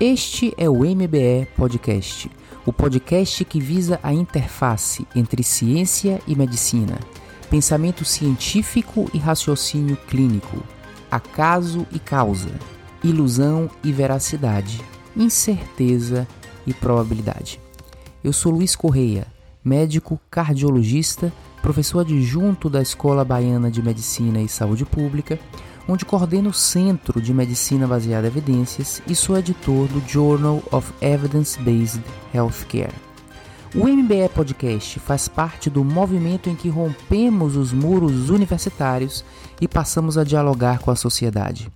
Este é o MBE Podcast, o podcast que visa a interface entre ciência e medicina, pensamento científico e raciocínio clínico, acaso e causa, ilusão e veracidade, incerteza e probabilidade. Eu sou Luiz Correia, médico cardiologista, professor adjunto da Escola Baiana de Medicina e Saúde Pública onde coordeno o Centro de Medicina Baseada em Evidências e sou editor do Journal of Evidence-Based Healthcare. O MBE Podcast faz parte do movimento em que rompemos os muros universitários e passamos a dialogar com a sociedade.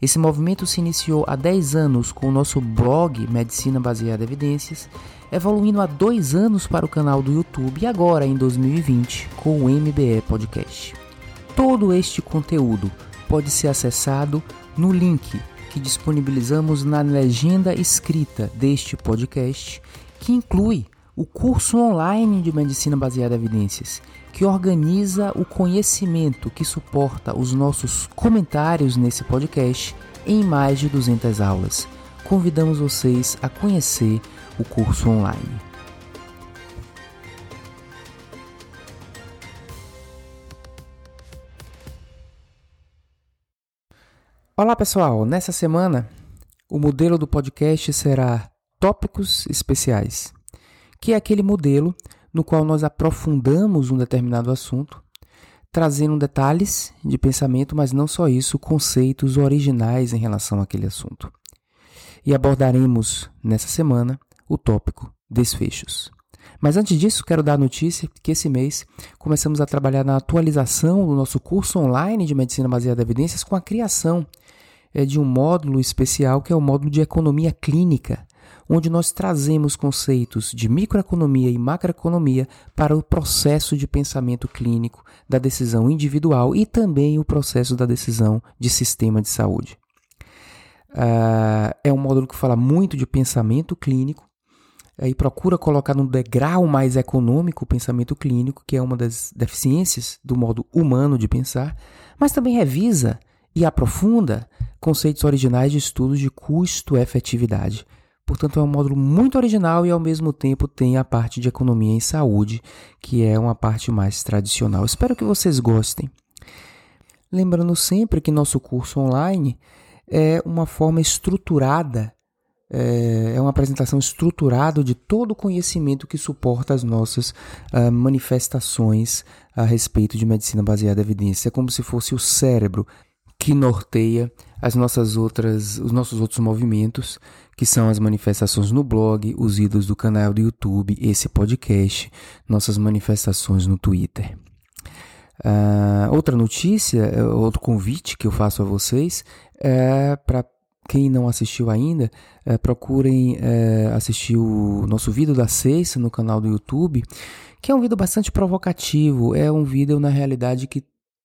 Esse movimento se iniciou há 10 anos com o nosso blog Medicina Baseada em Evidências, evoluindo há dois anos para o canal do YouTube e agora, em 2020, com o MBE Podcast. Todo este conteúdo pode ser acessado no link que disponibilizamos na legenda escrita deste podcast, que inclui o curso online de medicina baseada em evidências, que organiza o conhecimento que suporta os nossos comentários nesse podcast em mais de 200 aulas. Convidamos vocês a conhecer o curso online. Olá pessoal, nessa semana o modelo do podcast será Tópicos Especiais, que é aquele modelo no qual nós aprofundamos um determinado assunto, trazendo detalhes de pensamento, mas não só isso, conceitos originais em relação àquele assunto. E abordaremos nessa semana o tópico desfechos. Mas antes disso, quero dar a notícia que esse mês começamos a trabalhar na atualização do nosso curso online de medicina baseada em evidências com a criação é de um módulo especial que é o módulo de economia clínica, onde nós trazemos conceitos de microeconomia e macroeconomia para o processo de pensamento clínico da decisão individual e também o processo da decisão de sistema de saúde. Uh, é um módulo que fala muito de pensamento clínico uh, e procura colocar no degrau mais econômico o pensamento clínico, que é uma das deficiências do modo humano de pensar, mas também revisa e aprofunda conceitos originais de estudos de custo-efetividade. Portanto, é um módulo muito original e, ao mesmo tempo, tem a parte de economia em saúde, que é uma parte mais tradicional. Espero que vocês gostem. Lembrando sempre que nosso curso online é uma forma estruturada, é, é uma apresentação estruturada de todo o conhecimento que suporta as nossas uh, manifestações a respeito de medicina baseada em evidência. É como se fosse o cérebro que norteia as nossas outras, os nossos outros movimentos, que são as manifestações no blog, os ídolos do canal do YouTube, esse podcast, nossas manifestações no Twitter. Uh, outra notícia, é, outro convite que eu faço a vocês é para quem não assistiu ainda, é, procurem é, assistir o nosso vídeo da sexta no canal do YouTube, que é um vídeo bastante provocativo. É um vídeo, na realidade, que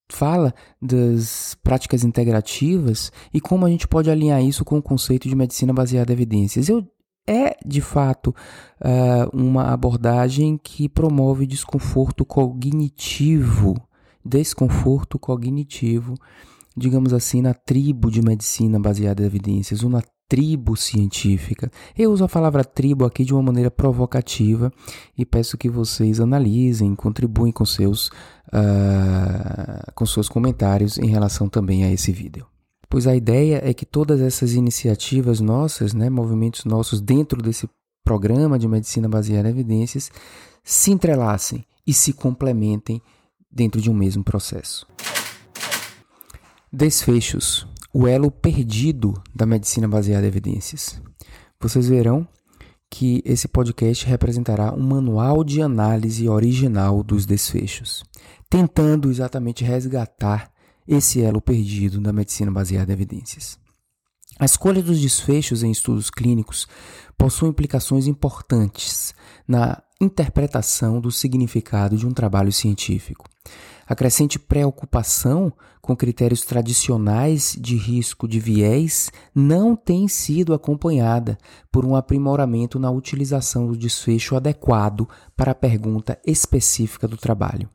fala das práticas integrativas e como a gente pode alinhar isso com o conceito de medicina baseada em evidências. Eu, é, de fato, uh, uma abordagem que promove desconforto cognitivo, desconforto cognitivo, digamos assim, na tribo de medicina baseada em evidências, ou na tribo científica. Eu uso a palavra tribo aqui de uma maneira provocativa e peço que vocês analisem, contribuem com seus, uh, com seus comentários em relação também a esse vídeo. Pois a ideia é que todas essas iniciativas nossas, né, movimentos nossos dentro desse programa de medicina baseada em evidências, se entrelacem e se complementem dentro de um mesmo processo. Desfechos o elo perdido da medicina baseada em evidências. Vocês verão que esse podcast representará um manual de análise original dos desfechos, tentando exatamente resgatar esse elo perdido da medicina baseada em evidências. A escolha dos desfechos em estudos clínicos possui implicações importantes na interpretação do significado de um trabalho científico. A crescente preocupação com critérios tradicionais de risco de viés não tem sido acompanhada por um aprimoramento na utilização do desfecho adequado para a pergunta específica do trabalho.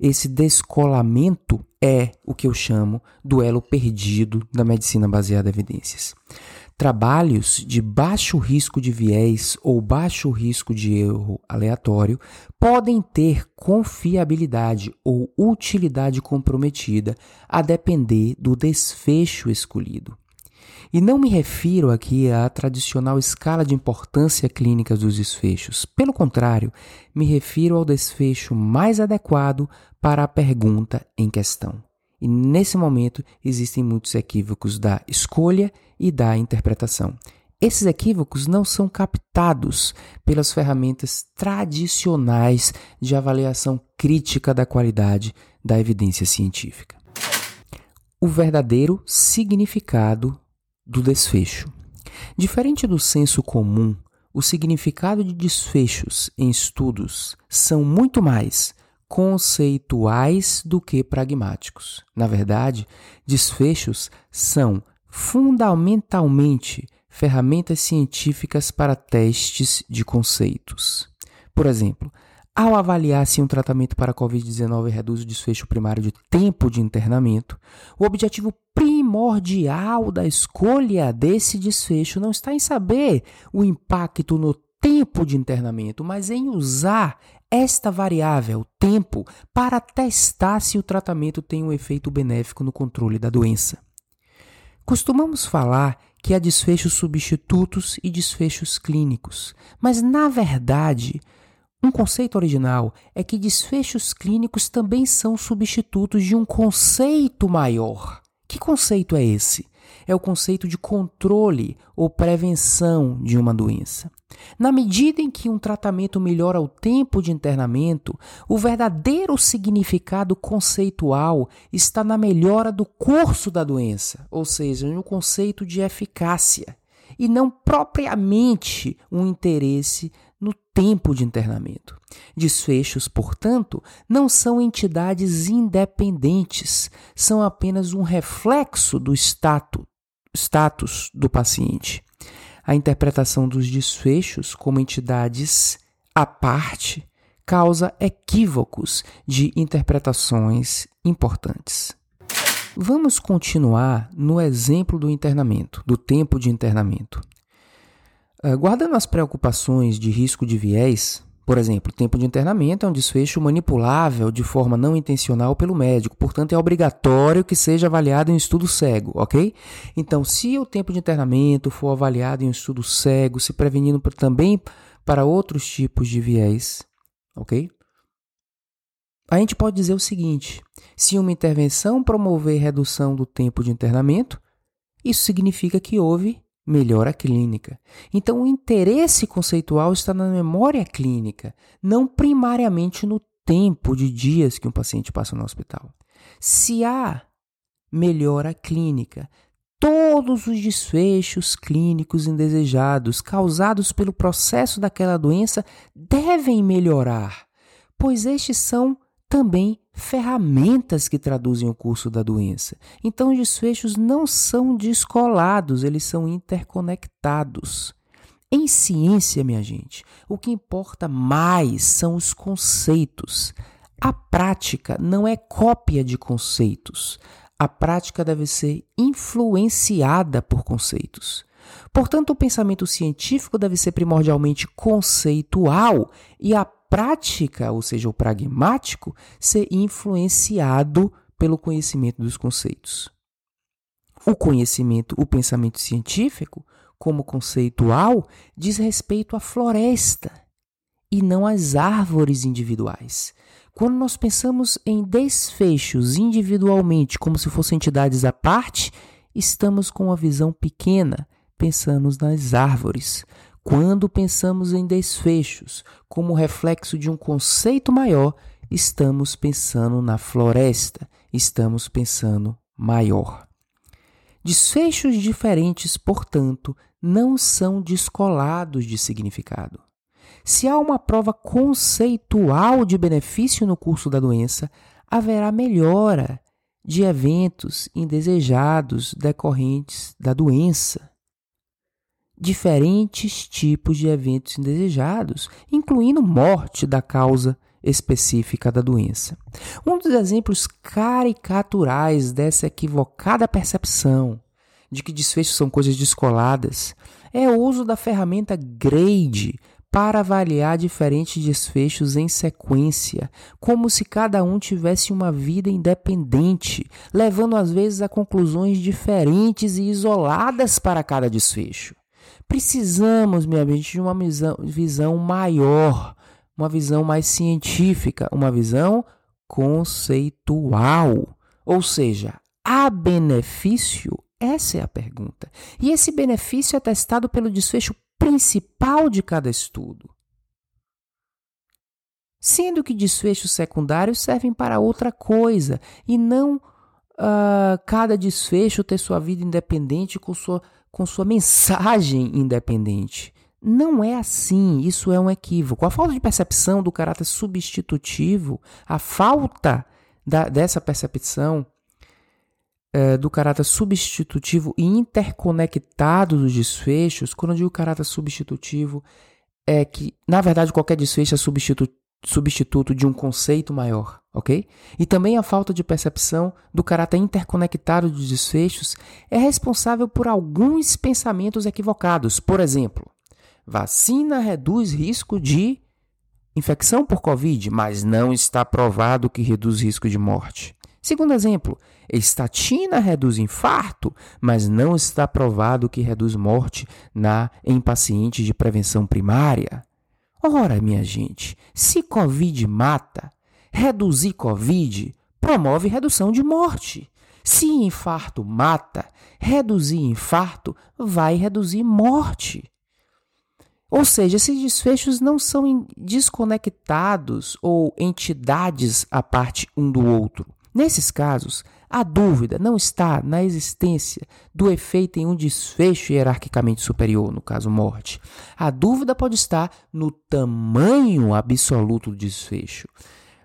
Esse descolamento é o que eu chamo do elo perdido da medicina baseada em evidências. Trabalhos de baixo risco de viés ou baixo risco de erro aleatório podem ter confiabilidade ou utilidade comprometida a depender do desfecho escolhido. E não me refiro aqui à tradicional escala de importância clínica dos desfechos. Pelo contrário, me refiro ao desfecho mais adequado para a pergunta em questão. E nesse momento existem muitos equívocos da escolha e da interpretação. Esses equívocos não são captados pelas ferramentas tradicionais de avaliação crítica da qualidade da evidência científica. O verdadeiro significado do desfecho. Diferente do senso comum, o significado de desfechos em estudos são muito mais conceituais do que pragmáticos. Na verdade, desfechos são fundamentalmente ferramentas científicas para testes de conceitos. Por exemplo, ao avaliar se um tratamento para a Covid-19 reduz o desfecho primário de tempo de internamento, o objetivo primordial da escolha desse desfecho não está em saber o impacto no tempo de internamento, mas em usar esta variável, tempo, para testar se o tratamento tem um efeito benéfico no controle da doença. Costumamos falar que há desfechos substitutos e desfechos clínicos, mas na verdade, um conceito original é que desfechos clínicos também são substitutos de um conceito maior. Que conceito é esse? é o conceito de controle ou prevenção de uma doença. Na medida em que um tratamento melhora o tempo de internamento, o verdadeiro significado conceitual está na melhora do curso da doença, ou seja, no conceito de eficácia, e não propriamente um interesse no tempo de internamento. Desfechos, portanto, não são entidades independentes, são apenas um reflexo do status, status do paciente. A interpretação dos desfechos como entidades à parte causa equívocos de interpretações importantes. Vamos continuar no exemplo do internamento, do tempo de internamento. Uh, guardando as preocupações de risco de viés, por exemplo, tempo de internamento é um desfecho manipulável de forma não intencional pelo médico, portanto é obrigatório que seja avaliado em estudo cego, ok? Então, se o tempo de internamento for avaliado em estudo cego, se prevenindo também para outros tipos de viés, ok? A gente pode dizer o seguinte: se uma intervenção promover redução do tempo de internamento, isso significa que houve melhora clínica. Então, o interesse conceitual está na memória clínica, não primariamente no tempo de dias que um paciente passa no hospital. Se há melhora clínica, todos os desfechos clínicos indesejados causados pelo processo daquela doença devem melhorar, pois estes são também ferramentas que traduzem o curso da doença. Então, os desfechos não são descolados, eles são interconectados. Em ciência, minha gente, o que importa mais são os conceitos. A prática não é cópia de conceitos. A prática deve ser influenciada por conceitos. Portanto, o pensamento científico deve ser primordialmente conceitual e a prática, ou seja, o pragmático, ser influenciado pelo conhecimento dos conceitos. O conhecimento, o pensamento científico, como conceitual, diz respeito à floresta e não às árvores individuais. Quando nós pensamos em desfechos individualmente, como se fossem entidades à parte, estamos com uma visão pequena, pensamos nas árvores. Quando pensamos em desfechos como reflexo de um conceito maior, estamos pensando na floresta, estamos pensando maior. Desfechos diferentes, portanto, não são descolados de significado. Se há uma prova conceitual de benefício no curso da doença, haverá melhora de eventos indesejados decorrentes da doença diferentes tipos de eventos indesejados, incluindo morte da causa específica da doença. Um dos exemplos caricaturais dessa equivocada percepção de que desfechos são coisas descoladas, é o uso da ferramenta grade para avaliar diferentes desfechos em sequência, como se cada um tivesse uma vida independente, levando às vezes a conclusões diferentes e isoladas para cada desfecho. Precisamos, minha gente, de uma visão, maior, uma visão mais científica, uma visão conceitual. Ou seja, há benefício? Essa é a pergunta. E esse benefício é testado pelo desfecho principal de cada estudo. Sendo que desfechos secundários servem para outra coisa e não uh, cada desfecho ter sua vida independente com sua, com sua mensagem independente. Não é assim, isso é um equívoco. A falta de percepção do caráter substitutivo, a falta da, dessa percepção é, do caráter substitutivo e interconectado dos desfechos, quando eu digo caráter substitutivo, é que, na verdade, qualquer desfecho é substitu substituto de um conceito maior, ok? E também a falta de percepção do caráter interconectado dos desfechos é responsável por alguns pensamentos equivocados. Por exemplo, vacina reduz risco de infecção por Covid, mas não está provado que reduz risco de morte. Segundo exemplo, estatina reduz infarto, mas não está provado que reduz morte na, em pacientes de prevenção primária. Ora, minha gente, se Covid mata, reduzir Covid promove redução de morte. Se infarto mata, reduzir infarto vai reduzir morte. Ou seja, esses desfechos não são desconectados ou entidades à parte um do outro. Nesses casos, a dúvida não está na existência do efeito em um desfecho hierarquicamente superior, no caso morte. A dúvida pode estar no tamanho absoluto do desfecho.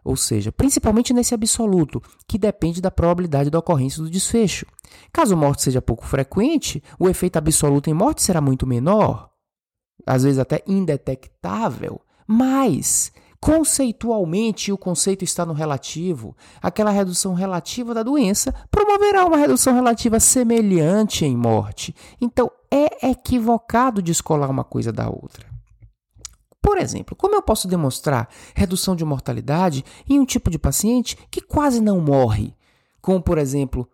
Ou seja, principalmente nesse absoluto, que depende da probabilidade da ocorrência do desfecho. Caso a morte seja pouco frequente, o efeito absoluto em morte será muito menor, às vezes até indetectável, mas Conceitualmente, o conceito está no relativo. Aquela redução relativa da doença promoverá uma redução relativa semelhante em morte. Então, é equivocado descolar uma coisa da outra. Por exemplo, como eu posso demonstrar redução de mortalidade em um tipo de paciente que quase não morre, como, por exemplo,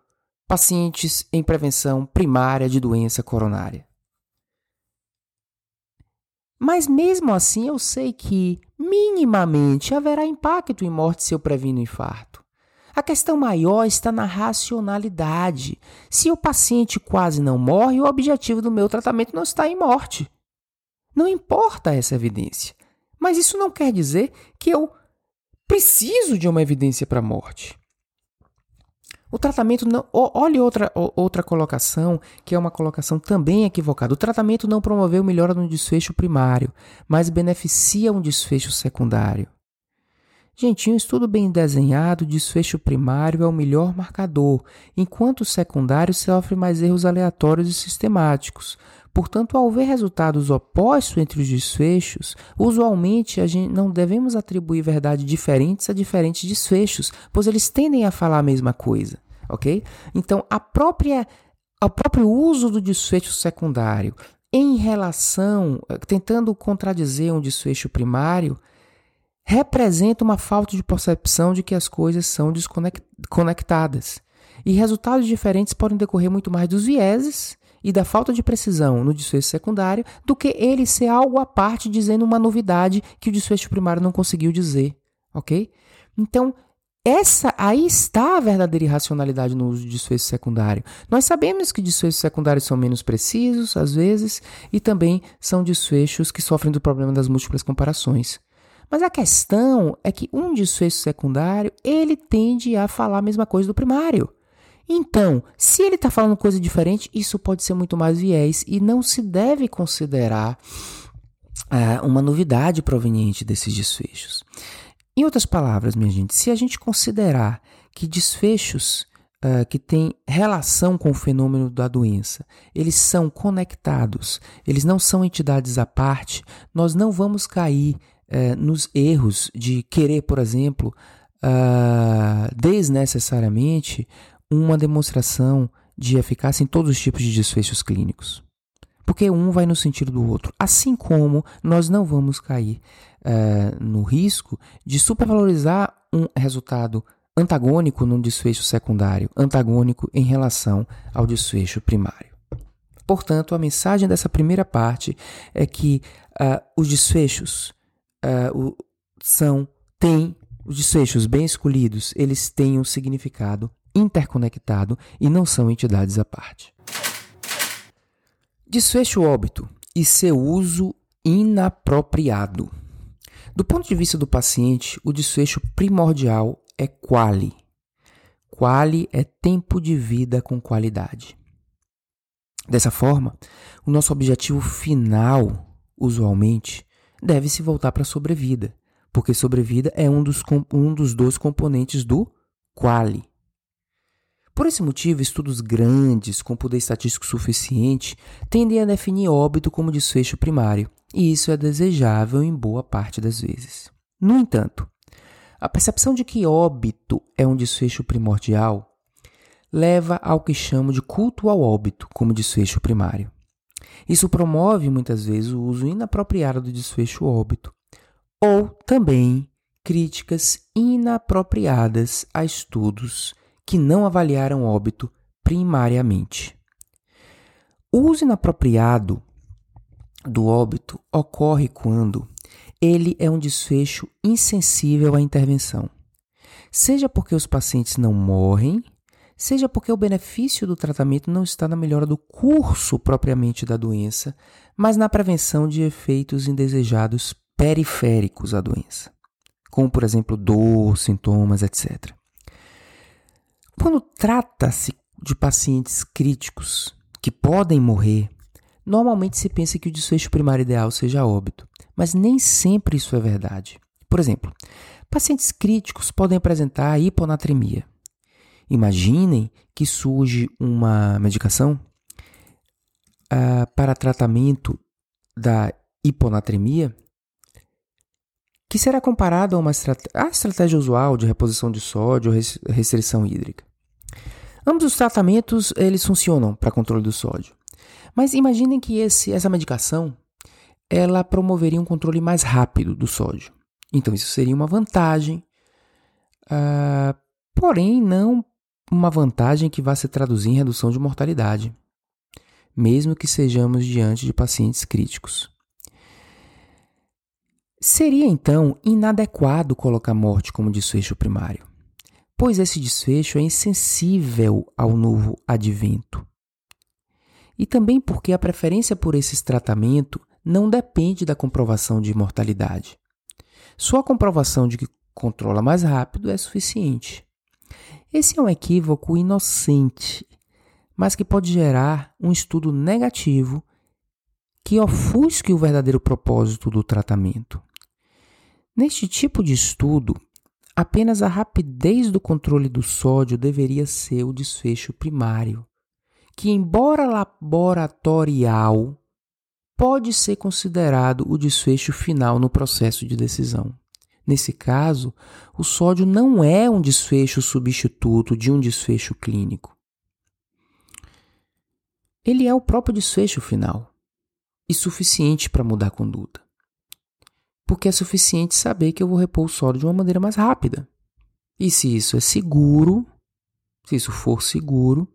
pacientes em prevenção primária de doença coronária? Mas mesmo assim eu sei que, minimamente, haverá impacto em morte se eu previno infarto. A questão maior está na racionalidade. Se o paciente quase não morre, o objetivo do meu tratamento não está em morte. Não importa essa evidência. Mas isso não quer dizer que eu preciso de uma evidência para a morte. O tratamento não. Olhe outra, outra colocação, que é uma colocação também equivocada. O tratamento não promoveu melhora no desfecho primário, mas beneficia um desfecho secundário. Gente, um estudo bem desenhado, desfecho primário é o melhor marcador, enquanto o secundário sofre mais erros aleatórios e sistemáticos. Portanto, ao ver resultados opostos entre os desfechos, usualmente a gente não devemos atribuir verdades diferentes a diferentes desfechos, pois eles tendem a falar a mesma coisa, ok? Então, a própria, o próprio uso do desfecho secundário em relação, tentando contradizer um desfecho primário, representa uma falta de percepção de que as coisas são desconectadas. E resultados diferentes podem decorrer muito mais dos vieses e da falta de precisão no desfecho secundário do que ele ser algo à parte dizendo uma novidade que o desfecho primário não conseguiu dizer, ok? Então, essa aí está a verdadeira irracionalidade no uso de desfecho secundário. Nós sabemos que desfechos secundários são menos precisos, às vezes, e também são desfechos que sofrem do problema das múltiplas comparações. Mas a questão é que um desfecho secundário, ele tende a falar a mesma coisa do primário. Então, se ele está falando coisa diferente, isso pode ser muito mais viés e não se deve considerar uh, uma novidade proveniente desses desfechos. Em outras palavras, minha gente, se a gente considerar que desfechos uh, que têm relação com o fenômeno da doença, eles são conectados, eles não são entidades à parte, nós não vamos cair uh, nos erros de querer, por exemplo, desnecessariamente uma demonstração de eficácia em todos os tipos de desfechos clínicos. Porque um vai no sentido do outro. Assim como nós não vamos cair uh, no risco de supervalorizar um resultado antagônico num desfecho secundário, antagônico em relação ao desfecho primário. Portanto, a mensagem dessa primeira parte é que uh, os desfechos uh, são, têm, os desfechos bem escolhidos, eles têm um significado interconectado e não são entidades à parte. Desfecho óbito e seu uso inapropriado. Do ponto de vista do paciente, o desfecho primordial é quali. Quali é tempo de vida com qualidade. Dessa forma, o nosso objetivo final, usualmente, deve se voltar para a sobrevida, porque sobrevida é um dos, um dos dois componentes do quali. Por esse motivo, estudos grandes, com poder estatístico suficiente, tendem a definir óbito como desfecho primário, e isso é desejável em boa parte das vezes. No entanto, a percepção de que óbito é um desfecho primordial leva ao que chamo de culto ao óbito como desfecho primário. Isso promove muitas vezes o uso inapropriado do desfecho óbito, ou também críticas inapropriadas a estudos que não avaliaram óbito primariamente. O uso inapropriado do óbito ocorre quando ele é um desfecho insensível à intervenção, seja porque os pacientes não morrem seja porque o benefício do tratamento não está na melhora do curso propriamente da doença, mas na prevenção de efeitos indesejados periféricos à doença, como por exemplo dor, sintomas, etc. Quando trata-se de pacientes críticos que podem morrer, normalmente se pensa que o desfecho primário ideal seja óbito, mas nem sempre isso é verdade. Por exemplo, pacientes críticos podem apresentar hiponatremia, Imaginem que surge uma medicação uh, para tratamento da hiponatremia que será comparada a uma estratégia, a estratégia usual de reposição de sódio ou restrição hídrica. Ambos os tratamentos eles funcionam para controle do sódio. Mas imaginem que esse, essa medicação ela promoveria um controle mais rápido do sódio. Então isso seria uma vantagem, uh, porém não uma vantagem que vai se traduzir em redução de mortalidade, mesmo que sejamos diante de pacientes críticos. Seria então inadequado colocar morte como desfecho primário, pois esse desfecho é insensível ao novo advento. E também porque a preferência por esse tratamento não depende da comprovação de mortalidade. Só a comprovação de que controla mais rápido é suficiente. Esse é um equívoco inocente, mas que pode gerar um estudo negativo que ofusque o verdadeiro propósito do tratamento. Neste tipo de estudo, apenas a rapidez do controle do sódio deveria ser o desfecho primário, que, embora laboratorial, pode ser considerado o desfecho final no processo de decisão. Nesse caso, o sódio não é um desfecho substituto de um desfecho clínico. Ele é o próprio desfecho final e suficiente para mudar a conduta. Porque é suficiente saber que eu vou repor o sódio de uma maneira mais rápida. E se isso é seguro, se isso for seguro,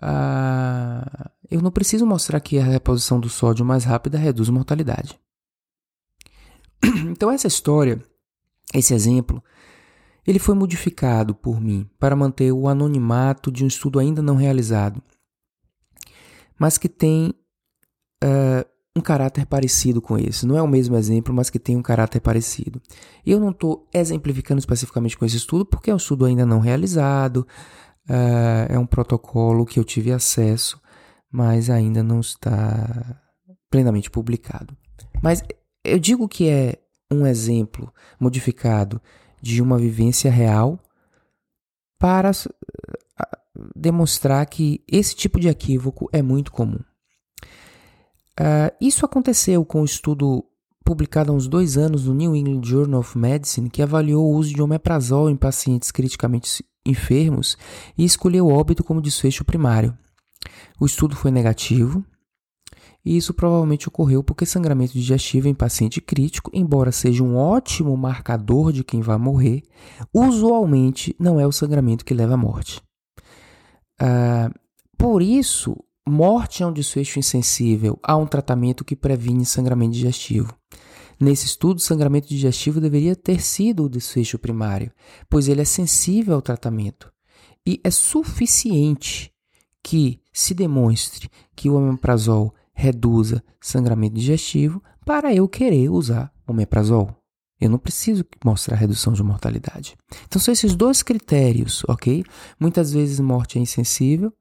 ah, eu não preciso mostrar que a reposição do sódio mais rápida reduz mortalidade. Então essa história, esse exemplo, ele foi modificado por mim para manter o anonimato de um estudo ainda não realizado, mas que tem uh, um caráter parecido com esse. Não é o mesmo exemplo, mas que tem um caráter parecido. Eu não estou exemplificando especificamente com esse estudo porque é um estudo ainda não realizado, uh, é um protocolo que eu tive acesso, mas ainda não está plenamente publicado. Mas eu digo que é um exemplo modificado de uma vivência real para demonstrar que esse tipo de equívoco é muito comum. Uh, isso aconteceu com o um estudo publicado há uns dois anos no New England Journal of Medicine, que avaliou o uso de omeprazol em pacientes criticamente enfermos e escolheu óbito como desfecho primário. O estudo foi negativo, e isso provavelmente ocorreu porque sangramento digestivo em paciente crítico, embora seja um ótimo marcador de quem vai morrer, usualmente não é o sangramento que leva à morte. Uh, por isso, morte é um desfecho insensível a um tratamento que previne sangramento digestivo. Nesse estudo, sangramento digestivo deveria ter sido o desfecho primário, pois ele é sensível ao tratamento. E é suficiente que se demonstre que o omeprazol reduza sangramento digestivo para eu querer usar omeprazol. Eu não preciso mostrar redução de mortalidade. Então são esses dois critérios, ok? Muitas vezes morte é insensível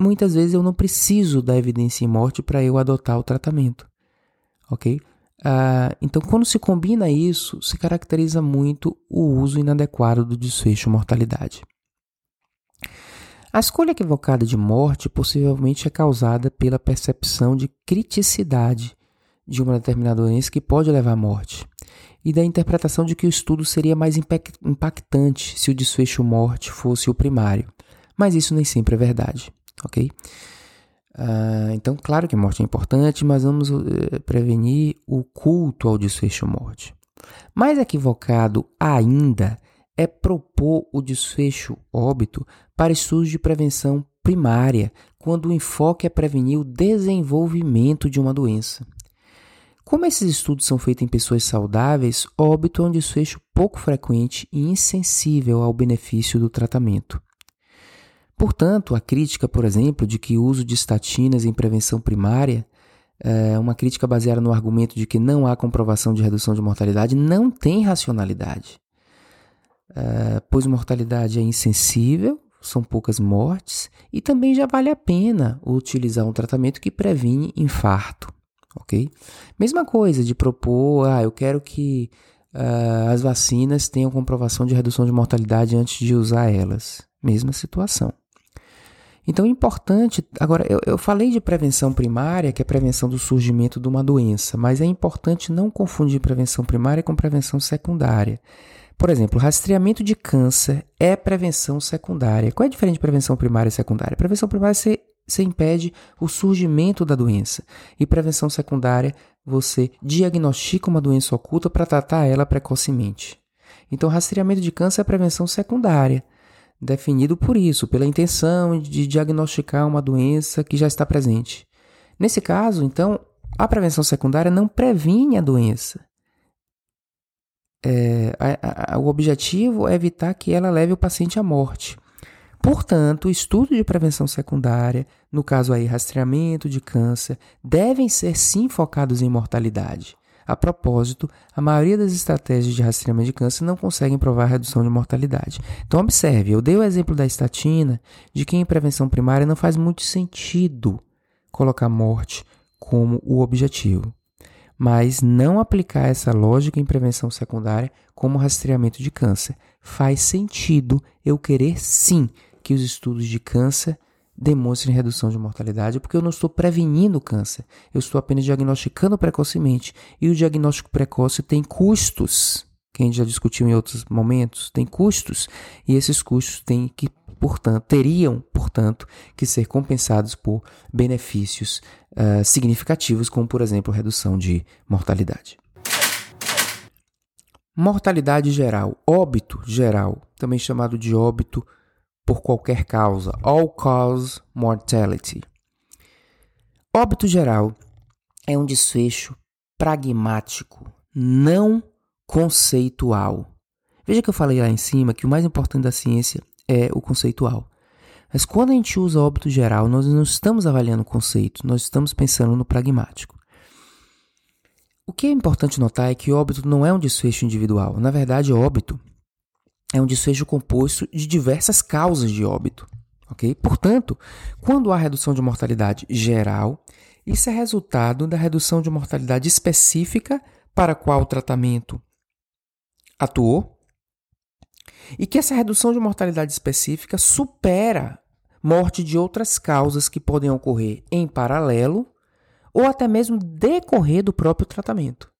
muitas vezes eu não preciso da evidência em morte para eu adotar o tratamento, ok? Uh, então, quando se combina isso, se caracteriza muito o uso inadequado do desfecho mortalidade. A escolha equivocada de morte possivelmente é causada pela percepção de criticidade de uma determinada doença que pode levar à morte, e da interpretação de que o estudo seria mais impactante se o desfecho morte fosse o primário. Mas isso nem sempre é verdade, ok? Uh, então, claro que a morte é importante, mas vamos uh, prevenir o culto ao desfecho morte. Mais equivocado ainda é propor o desfecho óbito para estudos de prevenção primária, quando o enfoque é prevenir o desenvolvimento de uma doença. Como esses estudos são feitos em pessoas saudáveis, óbito é um desfecho pouco frequente e insensível ao benefício do tratamento. Portanto, a crítica, por exemplo, de que o uso de estatinas em prevenção primária é uma crítica baseada no argumento de que não há comprovação de redução de mortalidade não tem racionalidade. Uh, pois mortalidade é insensível, são poucas mortes, e também já vale a pena utilizar um tratamento que previne infarto, ok? Mesma coisa de propor, ah, eu quero que uh, as vacinas tenham comprovação de redução de mortalidade antes de usar elas. Mesma situação. Então é importante. Agora, eu, eu falei de prevenção primária, que é a prevenção do surgimento de uma doença, mas é importante não confundir prevenção primária com prevenção secundária. Por exemplo, rastreamento de câncer é prevenção secundária. Qual é a diferença de prevenção primária e secundária? Prevenção primária você, você impede o surgimento da doença. E prevenção secundária, você diagnostica uma doença oculta para tratar ela precocemente. Então, rastreamento de câncer é prevenção secundária, definido por isso, pela intenção de diagnosticar uma doença que já está presente. Nesse caso, então, a prevenção secundária não previne a doença, é, a, a, o objetivo é evitar que ela leve o paciente à morte. Portanto, o estudo de prevenção secundária, no caso aí rastreamento de câncer, devem ser sim focados em mortalidade. A propósito, a maioria das estratégias de rastreamento de câncer não conseguem provar redução de mortalidade. Então, observe, eu dei o exemplo da estatina, de que em prevenção primária não faz muito sentido colocar morte como o objetivo mas não aplicar essa lógica em prevenção secundária como rastreamento de câncer. Faz sentido eu querer sim que os estudos de câncer demonstrem redução de mortalidade, porque eu não estou prevenindo o câncer, eu estou apenas diagnosticando precocemente. E o diagnóstico precoce tem custos, que a gente já discutiu em outros momentos, tem custos, e esses custos têm que portanto, teriam, portanto, que ser compensados por benefícios uh, significativos, como, por exemplo, redução de mortalidade. Mortalidade geral, óbito geral, também chamado de óbito por qualquer causa, all cause mortality. Óbito geral é um desfecho pragmático, não conceitual. Veja que eu falei lá em cima que o mais importante da ciência é o conceitual. Mas quando a gente usa óbito geral, nós não estamos avaliando o conceito, nós estamos pensando no pragmático. O que é importante notar é que óbito não é um desfecho individual. Na verdade, óbito é um desfecho composto de diversas causas de óbito. Okay? Portanto, quando há redução de mortalidade geral, isso é resultado da redução de mortalidade específica para qual o tratamento atuou e que essa redução de mortalidade específica supera morte de outras causas que podem ocorrer em paralelo ou até mesmo decorrer do próprio tratamento.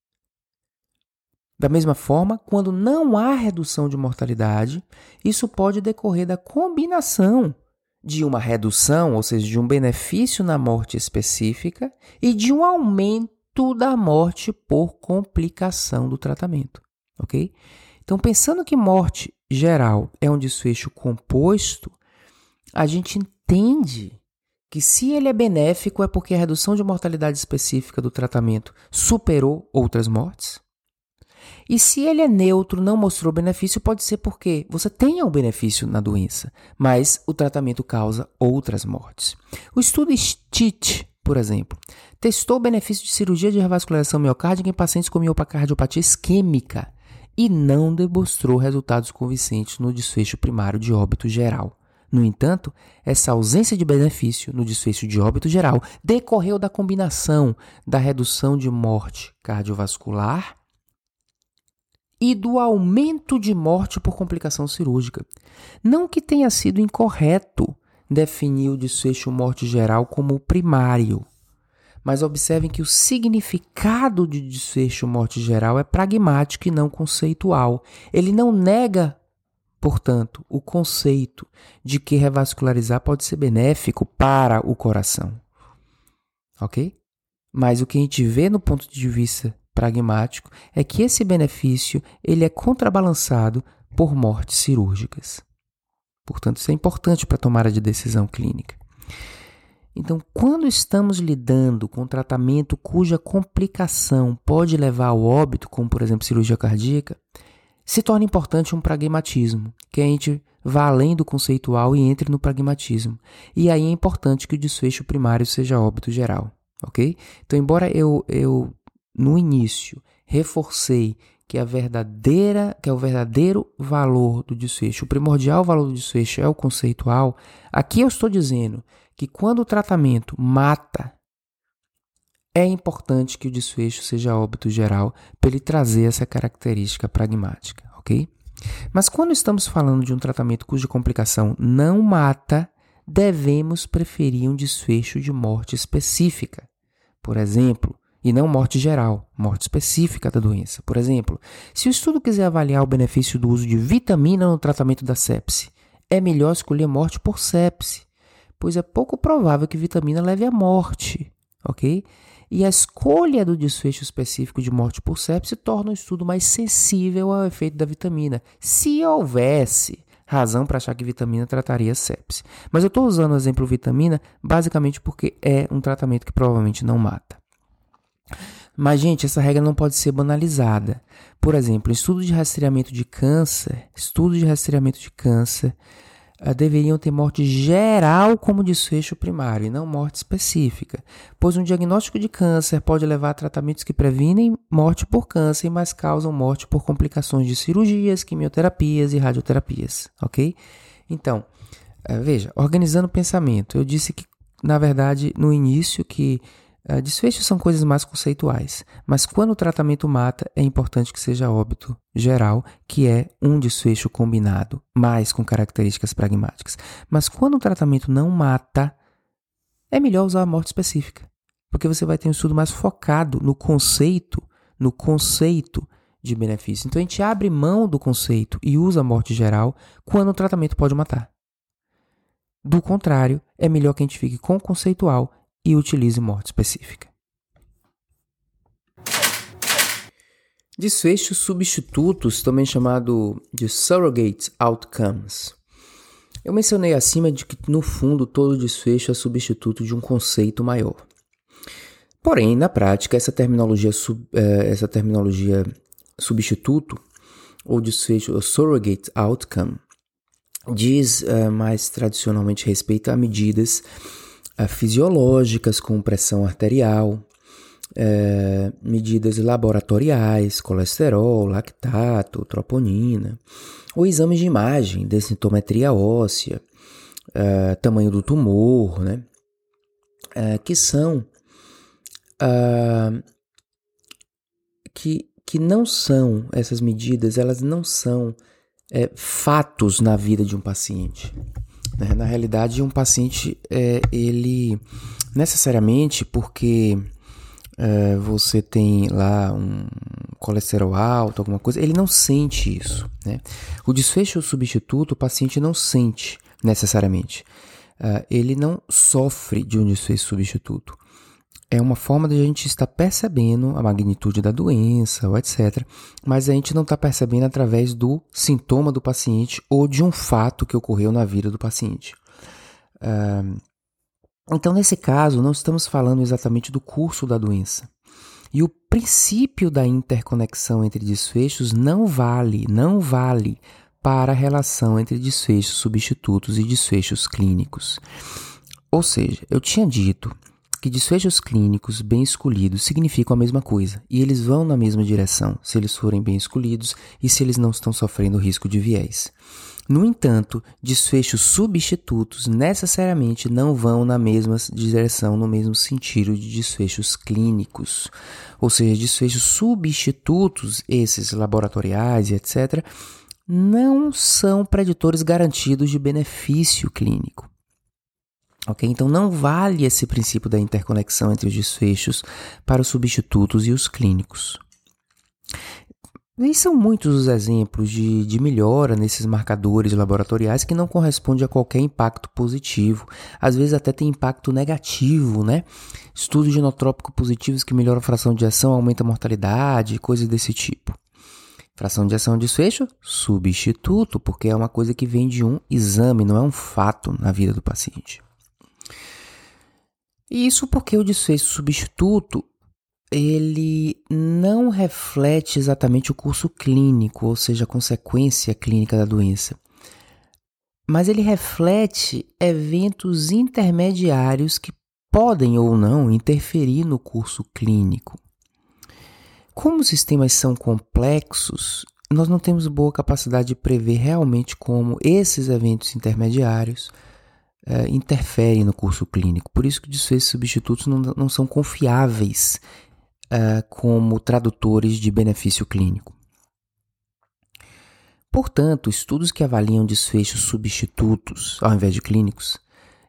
Da mesma forma, quando não há redução de mortalidade, isso pode decorrer da combinação de uma redução, ou seja, de um benefício na morte específica e de um aumento da morte por complicação do tratamento, ok? Então, pensando que morte geral é um desfecho composto, a gente entende que se ele é benéfico é porque a redução de mortalidade específica do tratamento superou outras mortes, e se ele é neutro, não mostrou benefício, pode ser porque você tenha um benefício na doença, mas o tratamento causa outras mortes. O estudo STIT, por exemplo, testou o benefício de cirurgia de revascularização miocárdica em pacientes com miocardiopatia isquêmica e não demonstrou resultados convincentes no desfecho primário de óbito geral. No entanto, essa ausência de benefício no desfecho de óbito geral decorreu da combinação da redução de morte cardiovascular e do aumento de morte por complicação cirúrgica. Não que tenha sido incorreto definir o desfecho morte geral como primário, mas observem que o significado de desfecho morte geral é pragmático e não conceitual. Ele não nega, portanto, o conceito de que revascularizar pode ser benéfico para o coração. Ok? Mas o que a gente vê no ponto de vista pragmático é que esse benefício ele é contrabalançado por mortes cirúrgicas. Portanto, isso é importante para a tomada de decisão clínica. Então, quando estamos lidando com tratamento cuja complicação pode levar ao óbito, como por exemplo cirurgia cardíaca, se torna importante um pragmatismo, que a gente vá além do conceitual e entre no pragmatismo. E aí é importante que o desfecho primário seja óbito geral, ok? Então, embora eu, eu no início reforcei que a verdadeira, que é o verdadeiro valor do desfecho, o primordial valor do desfecho é o conceitual, aqui eu estou dizendo que quando o tratamento mata, é importante que o desfecho seja óbito geral para ele trazer essa característica pragmática, ok? Mas quando estamos falando de um tratamento cuja complicação não mata, devemos preferir um desfecho de morte específica. Por exemplo, e não morte geral, morte específica da doença. Por exemplo, se o estudo quiser avaliar o benefício do uso de vitamina no tratamento da sepse, é melhor escolher morte por sepse, pois é pouco provável que vitamina leve à morte, ok? E a escolha do desfecho específico de morte por sepse torna o estudo mais sensível ao efeito da vitamina, se houvesse razão para achar que vitamina trataria sepse. Mas eu estou usando o exemplo vitamina basicamente porque é um tratamento que provavelmente não mata. Mas, gente, essa regra não pode ser banalizada. Por exemplo, estudo de rastreamento de câncer, estudos de rastreamento de câncer uh, deveriam ter morte geral como desfecho primário e não morte específica, pois um diagnóstico de câncer pode levar a tratamentos que previnem morte por câncer, mas causam morte por complicações de cirurgias, quimioterapias e radioterapias, ok? Então, uh, veja, organizando o pensamento, eu disse que, na verdade, no início que desfechos são coisas mais conceituais, mas quando o tratamento mata, é importante que seja óbito geral, que é um desfecho combinado, mais com características pragmáticas. Mas quando o tratamento não mata, é melhor usar a morte específica, porque você vai ter um estudo mais focado no conceito, no conceito de benefício. Então a gente abre mão do conceito e usa a morte geral quando o tratamento pode matar. Do contrário, é melhor que a gente fique com o conceitual e utilize morte específica. Desfechos substitutos, também chamado de surrogate outcomes. Eu mencionei acima de que, no fundo, todo desfecho é substituto de um conceito maior. Porém, na prática, essa terminologia, sub, eh, essa terminologia substituto, ou desfecho, ou surrogate outcome, diz uh, mais tradicionalmente respeito a medidas fisiológicas, como pressão arterial, é, medidas laboratoriais, colesterol, lactato, troponina, ou exames de imagem, densitometria óssea, é, tamanho do tumor, né? É, que são que, que não são essas medidas, elas não são fatos na vida de um paciente. Né? Na realidade, um paciente, é, ele necessariamente porque é, você tem lá um colesterol alto, alguma coisa, ele não sente isso. Né? O desfecho substituto, o paciente não sente necessariamente. Uh, ele não sofre de um desfecho substituto. É uma forma de a gente estar percebendo a magnitude da doença, ou etc. Mas a gente não está percebendo através do sintoma do paciente ou de um fato que ocorreu na vida do paciente. Uh, então, nesse caso, não estamos falando exatamente do curso da doença. E o princípio da interconexão entre desfechos não vale, não vale para a relação entre desfechos substitutos e desfechos clínicos. Ou seja, eu tinha dito que desfechos clínicos bem escolhidos significam a mesma coisa e eles vão na mesma direção se eles forem bem escolhidos e se eles não estão sofrendo risco de viés. No entanto, desfechos substitutos necessariamente não vão na mesma direção, no mesmo sentido de desfechos clínicos. Ou seja, desfechos substitutos, esses laboratoriais e etc., não são preditores garantidos de benefício clínico. Ok? Então não vale esse princípio da interconexão entre os desfechos para os substitutos e os clínicos. E são muitos os exemplos de, de melhora nesses marcadores laboratoriais que não correspondem a qualquer impacto positivo. Às vezes até tem impacto negativo, né? Estudos genotrópicos positivos que melhoram a fração de ação, aumenta a mortalidade, coisas desse tipo. Fração de ação desfecho, substituto, porque é uma coisa que vem de um exame, não é um fato na vida do paciente. E isso porque o desfecho substituto ele não reflete exatamente o curso clínico, ou seja, a consequência clínica da doença. Mas ele reflete eventos intermediários que podem ou não interferir no curso clínico. Como os sistemas são complexos, nós não temos boa capacidade de prever realmente como esses eventos intermediários uh, interferem no curso clínico. Por isso que esses substitutos não, não são confiáveis uh, como tradutores de benefício clínico. Portanto, estudos que avaliam desfechos substitutos ao invés de clínicos,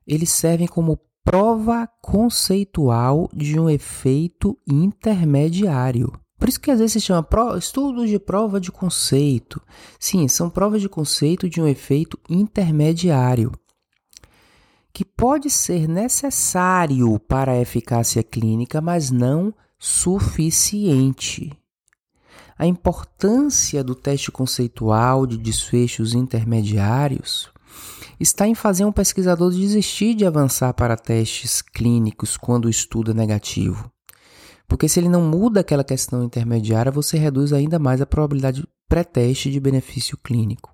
eles servem como prova conceitual de um efeito intermediário. Por isso que às vezes se chama estudos de prova de conceito. Sim, são provas de conceito de um efeito intermediário que pode ser necessário para a eficácia clínica, mas não suficiente. A importância do teste conceitual de desfechos intermediários está em fazer um pesquisador desistir de avançar para testes clínicos quando o estudo é negativo. Porque se ele não muda aquela questão intermediária, você reduz ainda mais a probabilidade pré-teste de benefício clínico.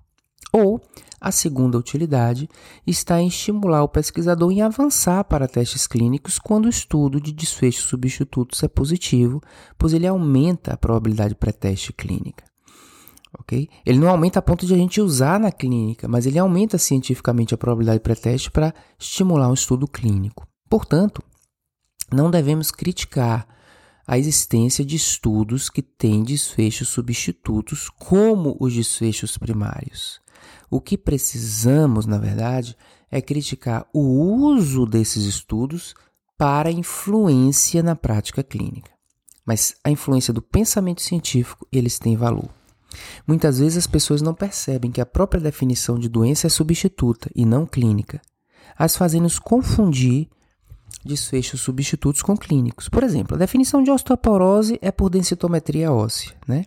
Ou a segunda utilidade está em estimular o pesquisador em avançar para testes clínicos quando o estudo de desfechos substitutos é positivo, pois ele aumenta a probabilidade pré-teste clínica. Okay? Ele não aumenta a ponto de a gente usar na clínica, mas ele aumenta cientificamente a probabilidade pré-teste para estimular um estudo clínico. Portanto, não devemos criticar a existência de estudos que têm desfechos substitutos como os desfechos primários. O que precisamos, na verdade, é criticar o uso desses estudos para influência na prática clínica. Mas a influência do pensamento científico, eles têm valor. Muitas vezes as pessoas não percebem que a própria definição de doença é substituta e não clínica, as fazendo-nos confundir desfechos substitutos com clínicos. Por exemplo, a definição de osteoporose é por densitometria óssea, né?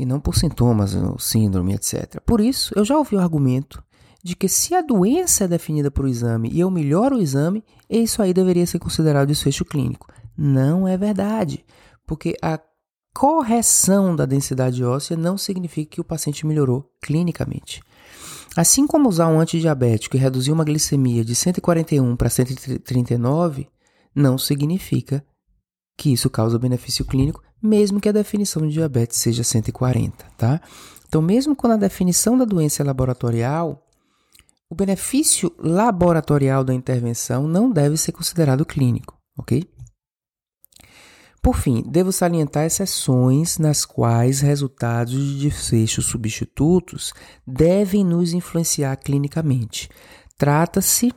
E não por sintomas, síndrome, etc. Por isso, eu já ouvi o argumento de que se a doença é definida por exame e eu melhoro o exame, isso aí deveria ser considerado desfecho clínico. Não é verdade, porque a correção da densidade óssea não significa que o paciente melhorou clinicamente. Assim como usar um antidiabético e reduzir uma glicemia de 141 para 139, não significa que isso causa benefício clínico, mesmo que a definição de diabetes seja 140, tá? Então, mesmo quando a definição da doença é laboratorial, o benefício laboratorial da intervenção não deve ser considerado clínico, ok? Por fim, devo salientar exceções nas quais resultados de desfechos substitutos devem nos influenciar clinicamente. Trata-se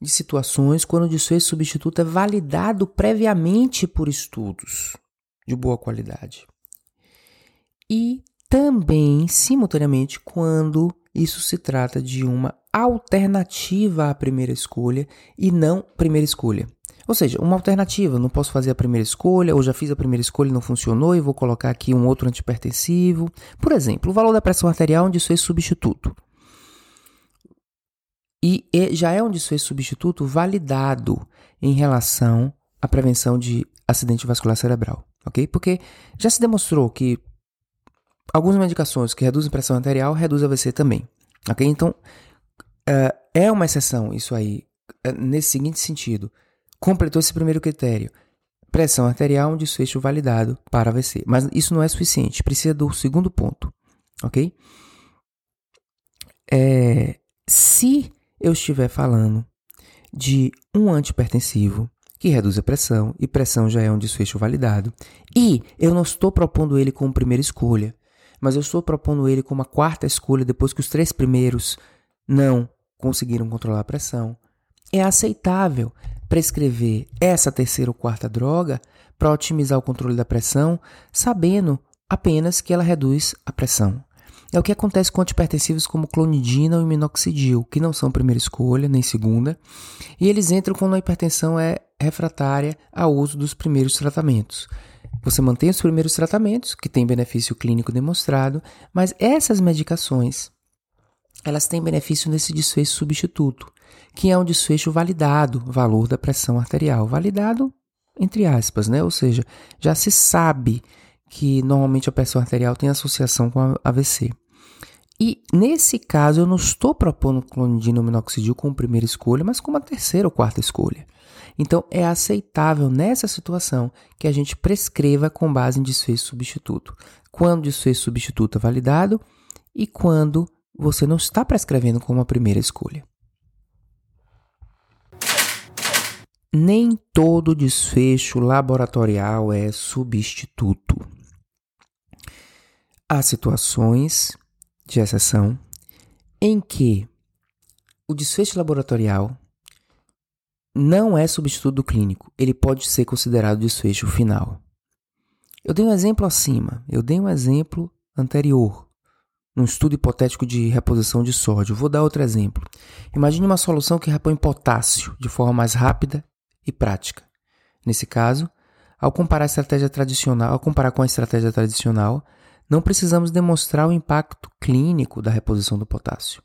de situações quando o desfecho substituto é validado previamente por estudos de boa qualidade. E também, simultaneamente, quando isso se trata de uma alternativa à primeira escolha e não primeira escolha. Ou seja, uma alternativa, não posso fazer a primeira escolha, ou já fiz a primeira escolha e não funcionou, e vou colocar aqui um outro antipertensivo. Por exemplo, o valor da pressão arterial onde isso é substituto. E já é um desfecho substituto validado em relação à prevenção de acidente vascular cerebral, ok? Porque já se demonstrou que algumas medicações que reduzem pressão arterial reduzem AVC também, ok? Então, uh, é uma exceção isso aí, uh, nesse seguinte sentido. Completou esse primeiro critério. Pressão arterial, um desfecho validado para AVC. Mas isso não é suficiente, precisa do segundo ponto, ok? É, se eu estiver falando de um antipertensivo que reduz a pressão, e pressão já é um desfecho validado, e eu não estou propondo ele como primeira escolha, mas eu estou propondo ele como a quarta escolha depois que os três primeiros não conseguiram controlar a pressão, é aceitável prescrever essa terceira ou quarta droga para otimizar o controle da pressão, sabendo apenas que ela reduz a pressão. É o que acontece com antipertensivos como clonidina ou minoxidil, que não são primeira escolha nem segunda, e eles entram quando a hipertensão é refratária ao uso dos primeiros tratamentos. Você mantém os primeiros tratamentos, que têm benefício clínico demonstrado, mas essas medicações, elas têm benefício nesse desfecho substituto, que é um desfecho validado, valor da pressão arterial, validado entre aspas, né? Ou seja, já se sabe que normalmente a pressão arterial tem associação com AVC. E nesse caso eu não estou propondo clonidina ou minoxidil como primeira escolha, mas como a terceira ou quarta escolha. Então é aceitável nessa situação que a gente prescreva com base em desfecho substituto. Quando desfecho substituto é validado e quando você não está prescrevendo como a primeira escolha. Nem todo desfecho laboratorial é substituto. Há situações de exceção em que o desfecho laboratorial não é substituto do clínico, ele pode ser considerado desfecho final. Eu dei um exemplo acima, eu dei um exemplo anterior, num estudo hipotético de reposição de sódio. Vou dar outro exemplo. Imagine uma solução que repõe potássio de forma mais rápida e prática. Nesse caso, ao comparar a estratégia tradicional, ao comparar com a estratégia tradicional, não precisamos demonstrar o impacto clínico da reposição do potássio.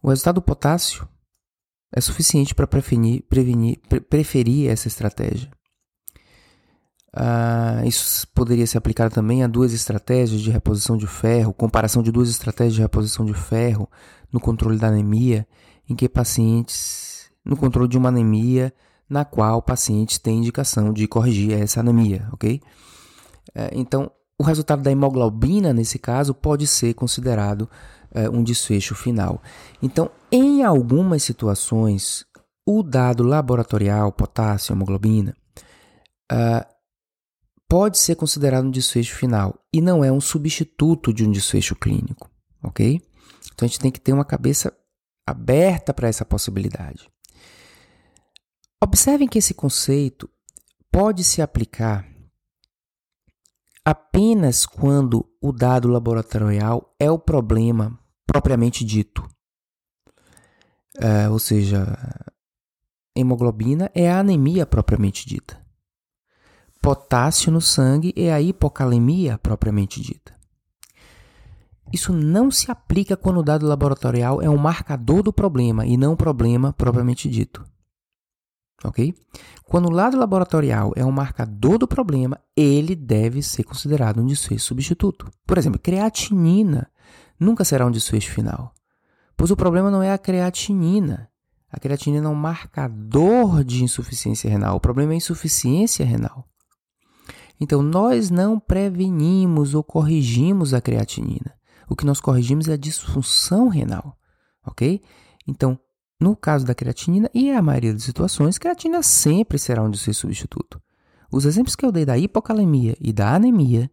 O resultado do potássio é suficiente para prevenir, prevenir, pre preferir essa estratégia. Ah, isso poderia ser aplicado também a duas estratégias de reposição de ferro, comparação de duas estratégias de reposição de ferro no controle da anemia, em que pacientes, no controle de uma anemia na qual pacientes têm indicação de corrigir essa anemia, ok? É, então, o resultado da hemoglobina, nesse caso, pode ser considerado é, um desfecho final. Então, em algumas situações, o dado laboratorial, potássio, hemoglobina, uh, pode ser considerado um desfecho final e não é um substituto de um desfecho clínico, ok? Então, a gente tem que ter uma cabeça aberta para essa possibilidade. Observem que esse conceito pode se aplicar apenas quando o dado laboratorial é o problema propriamente dito. É, ou seja, hemoglobina é a anemia propriamente dita. Potássio no sangue é a hipocalemia propriamente dita. Isso não se aplica quando o dado laboratorial é um marcador do problema e não o problema propriamente dito ok? Quando o lado laboratorial é um marcador do problema, ele deve ser considerado um desfecho substituto. Por exemplo, creatinina nunca será um desfecho final, pois o problema não é a creatinina. A creatinina é um marcador de insuficiência renal. O problema é a insuficiência renal. Então, nós não prevenimos ou corrigimos a creatinina. O que nós corrigimos é a disfunção renal, ok? Então, no caso da creatinina e a maioria das situações, creatina sempre será um de substituto. Os exemplos que eu dei da hipocalemia e da anemia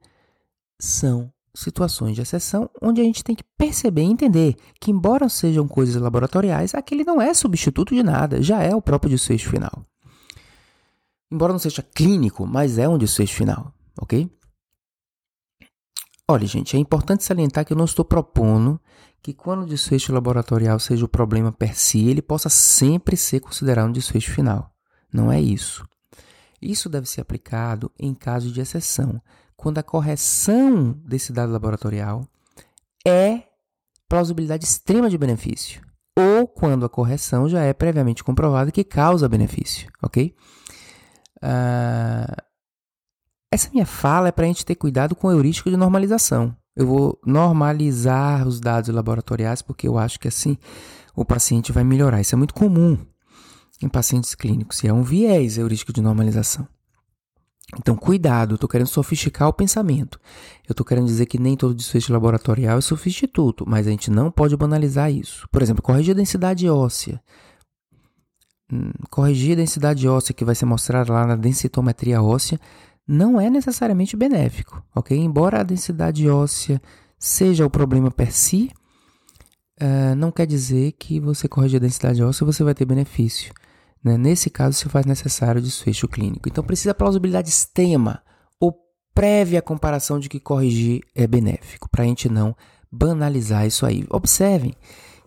são situações de exceção onde a gente tem que perceber e entender que, embora sejam coisas laboratoriais, aquele não é substituto de nada, já é o próprio desfecho final. Embora não seja clínico, mas é um desfecho final, ok? Olha, gente, é importante salientar que eu não estou propondo que quando o desfecho laboratorial seja o problema per si, ele possa sempre ser considerado um desfecho final. Não é isso. Isso deve ser aplicado em caso de exceção, quando a correção desse dado laboratorial é plausibilidade extrema de benefício, ou quando a correção já é previamente comprovada que causa benefício, ok? Uh, essa minha fala é para a gente ter cuidado com o heurístico de normalização. Eu vou normalizar os dados laboratoriais porque eu acho que assim o paciente vai melhorar. Isso é muito comum em pacientes clínicos e é um viés heurístico de normalização. Então, cuidado, eu estou querendo sofisticar o pensamento. Eu estou querendo dizer que nem todo desfecho laboratorial é substituto, mas a gente não pode banalizar isso. Por exemplo, corrigir a densidade óssea. Hum, corrigir a densidade óssea que vai ser mostrada lá na densitometria óssea não é necessariamente benéfico, ok? Embora a densidade óssea seja o problema per si, uh, não quer dizer que você corrigir a densidade óssea você vai ter benefício. Né? Nesse caso, se faz necessário desfecho clínico. Então, precisa plausibilidade extrema ou prévia comparação de que corrigir é benéfico, para a gente não banalizar isso aí. Observem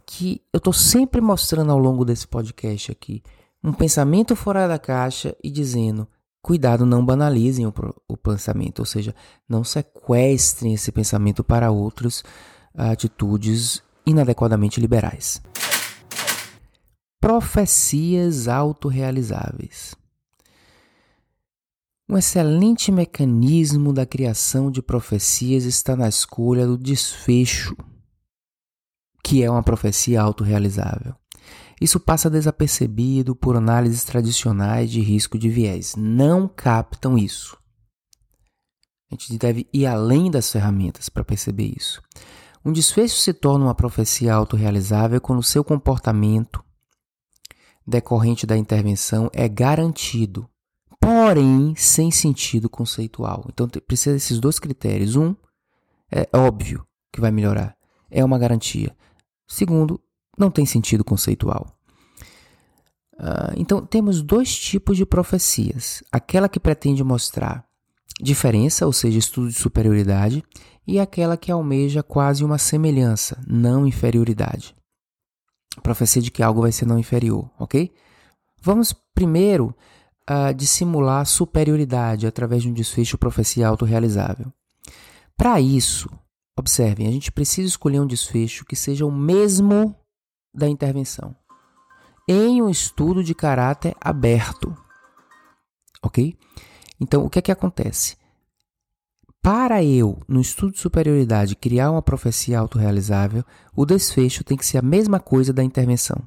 que eu estou sempre mostrando ao longo desse podcast aqui um pensamento fora da caixa e dizendo Cuidado, não banalizem o, o pensamento, ou seja, não sequestrem esse pensamento para outras atitudes inadequadamente liberais. Profecias autorrealizáveis. Um excelente mecanismo da criação de profecias está na escolha do desfecho, que é uma profecia autorrealizável. Isso passa desapercebido por análises tradicionais de risco de viés. Não captam isso. A gente deve ir além das ferramentas para perceber isso. Um desfecho se torna uma profecia autorrealizável quando o seu comportamento decorrente da intervenção é garantido, porém sem sentido conceitual. Então precisa desses dois critérios. Um, é óbvio que vai melhorar, é uma garantia. Segundo, não tem sentido conceitual. Uh, então, temos dois tipos de profecias: aquela que pretende mostrar diferença, ou seja, estudo de superioridade, e aquela que almeja quase uma semelhança, não inferioridade. Profecia de que algo vai ser não inferior, ok? Vamos primeiro uh, dissimular superioridade através de um desfecho profecia autorrealizável. Para isso, observem, a gente precisa escolher um desfecho que seja o mesmo da intervenção em um estudo de caráter aberto. Ok? Então, o que é que acontece? Para eu, no estudo de superioridade, criar uma profecia autorrealizável, o desfecho tem que ser a mesma coisa da intervenção.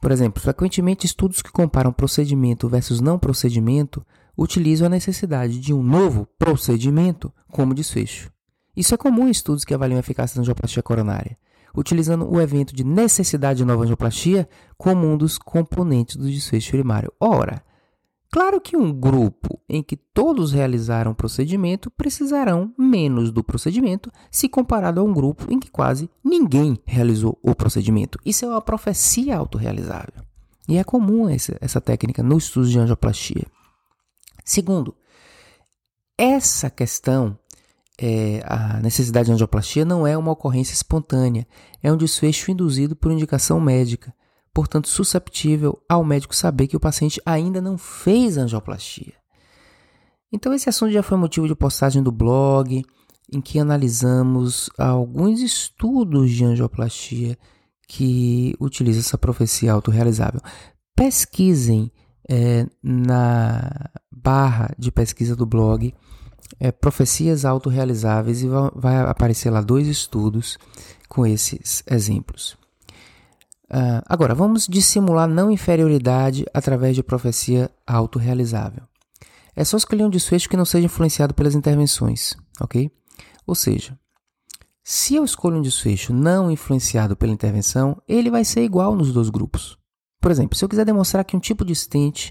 Por exemplo, frequentemente estudos que comparam procedimento versus não procedimento utilizam a necessidade de um novo procedimento como desfecho. Isso é comum em estudos que avaliam a eficácia da angioplastia coronária utilizando o evento de necessidade de nova angioplastia como um dos componentes do desfecho primário. Ora, claro que um grupo em que todos realizaram o procedimento precisarão menos do procedimento se comparado a um grupo em que quase ninguém realizou o procedimento. Isso é uma profecia autorrealizável. E é comum essa, essa técnica no estudo de angioplastia. Segundo, essa questão é, a necessidade de angioplastia não é uma ocorrência espontânea, é um desfecho induzido por indicação médica, portanto susceptível ao médico saber que o paciente ainda não fez angioplastia. Então esse assunto já foi motivo de postagem do blog, em que analisamos alguns estudos de angioplastia que utilizam essa profecia autorrealizável. Pesquisem é, na barra de pesquisa do blog é, profecias autorrealizáveis e vai aparecer lá dois estudos com esses exemplos. Uh, agora, vamos dissimular não inferioridade através de profecia autorrealizável. É só escolher um desfecho que não seja influenciado pelas intervenções, ok? Ou seja, se eu escolho um desfecho não influenciado pela intervenção, ele vai ser igual nos dois grupos. Por exemplo, se eu quiser demonstrar que um tipo de stent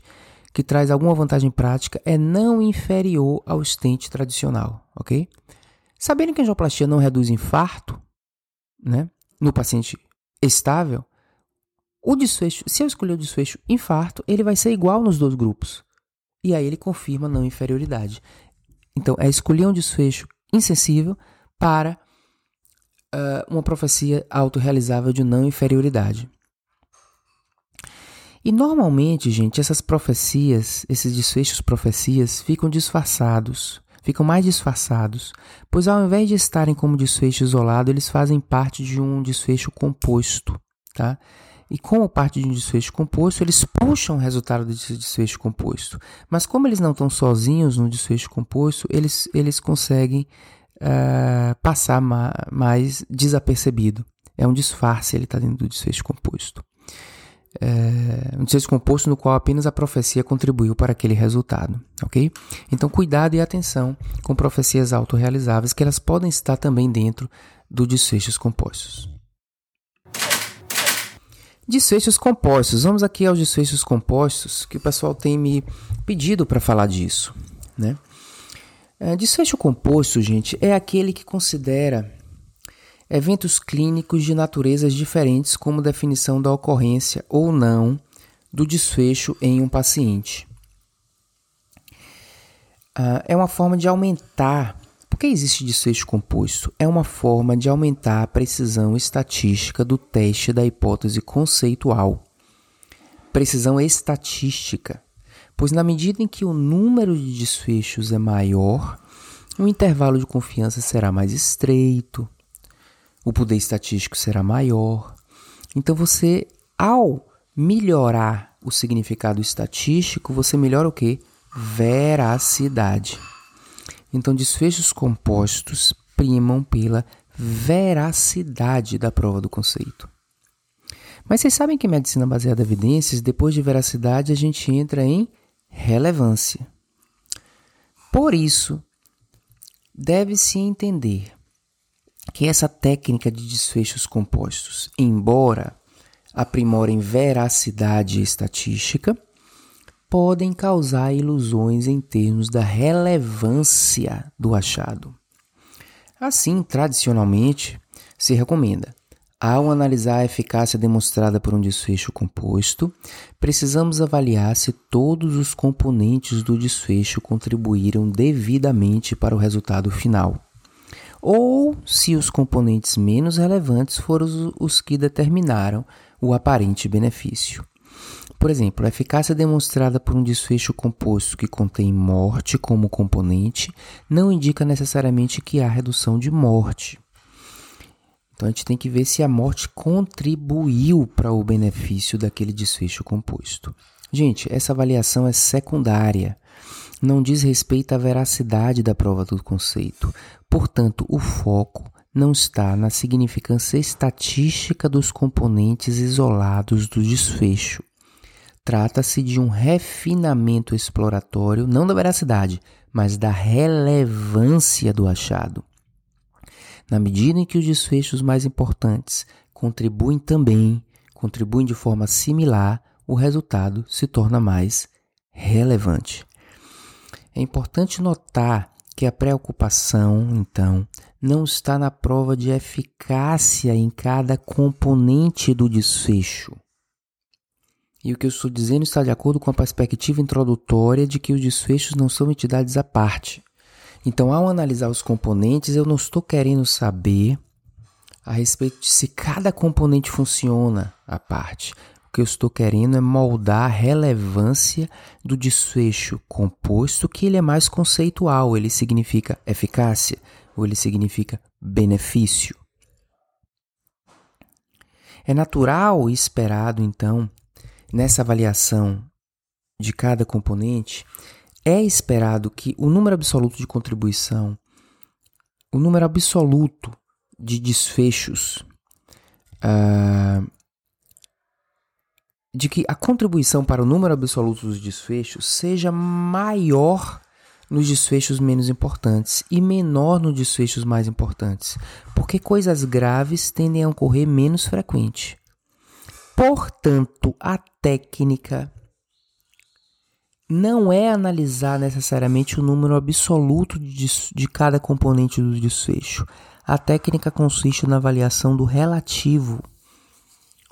que traz alguma vantagem prática é não inferior ao stent tradicional, ok? Sabendo que a angioplastia não reduz infarto, né, no paciente estável, o desfecho, se eu escolher o desfecho infarto, ele vai ser igual nos dois grupos. E aí ele confirma não inferioridade. Então, é escolher um desfecho insensível para uh, uma profecia autorrealizável de não inferioridade. E normalmente, gente, essas profecias, esses desfechos profecias, ficam disfarçados, ficam mais disfarçados, pois ao invés de estarem como desfecho isolado, eles fazem parte de um desfecho composto, tá? E como parte de um desfecho composto, eles puxam o resultado desse desfecho composto. Mas como eles não estão sozinhos no desfecho composto, eles, eles conseguem uh, passar ma mais desapercebido. É um disfarce, ele está dentro do desfecho composto é, um desfecho composto no qual apenas a profecia contribuiu para aquele resultado, ok? Então, cuidado e atenção com profecias autorrealizáveis, que elas podem estar também dentro do desfechos compostos. Desfechos compostos. Vamos aqui aos desfechos compostos, que o pessoal tem me pedido para falar disso, né? É, desfecho composto, gente, é aquele que considera eventos clínicos de naturezas diferentes, como definição da ocorrência ou não do desfecho em um paciente. Uh, é uma forma de aumentar. Por que existe desfecho composto? É uma forma de aumentar a precisão estatística do teste da hipótese conceitual. Precisão estatística, pois na medida em que o número de desfechos é maior, o intervalo de confiança será mais estreito, o poder estatístico será maior. Então você, ao melhorar o significado estatístico, você melhora o que? Veracidade. Então, desfechos compostos primam pela veracidade da prova do conceito. Mas vocês sabem que medicina baseada em evidências, depois de veracidade, a gente entra em relevância. Por isso, deve-se entender que essa técnica de desfechos compostos, embora aprimorem veracidade estatística, podem causar ilusões em termos da relevância do achado. Assim, tradicionalmente, se recomenda, ao analisar a eficácia demonstrada por um desfecho composto, precisamos avaliar se todos os componentes do desfecho contribuíram devidamente para o resultado final ou se os componentes menos relevantes foram os que determinaram o aparente benefício. Por exemplo, a eficácia demonstrada por um desfecho composto que contém morte como componente não indica necessariamente que há redução de morte. Então a gente tem que ver se a morte contribuiu para o benefício daquele desfecho composto. Gente, essa avaliação é secundária não diz respeito à veracidade da prova do conceito. Portanto, o foco não está na significância estatística dos componentes isolados do desfecho. Trata-se de um refinamento exploratório, não da veracidade, mas da relevância do achado. Na medida em que os desfechos mais importantes contribuem também, contribuem de forma similar, o resultado se torna mais relevante. É importante notar que a preocupação, então, não está na prova de eficácia em cada componente do desfecho. E o que eu estou dizendo está de acordo com a perspectiva introdutória de que os desfechos não são entidades à parte. Então, ao analisar os componentes, eu não estou querendo saber a respeito de se cada componente funciona à parte, que eu estou querendo é moldar a relevância do desfecho composto, que ele é mais conceitual, ele significa eficácia ou ele significa benefício. É natural e esperado, então, nessa avaliação de cada componente, é esperado que o número absoluto de contribuição, o número absoluto de desfechos uh, de que a contribuição para o número absoluto dos desfechos seja maior nos desfechos menos importantes e menor nos desfechos mais importantes, porque coisas graves tendem a ocorrer menos frequente. Portanto, a técnica não é analisar necessariamente o número absoluto de, de cada componente do desfecho. A técnica consiste na avaliação do relativo,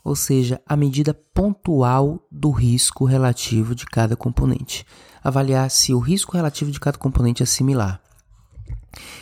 ou seja, a medida pontual do risco relativo de cada componente. Avaliar se o risco relativo de cada componente é similar.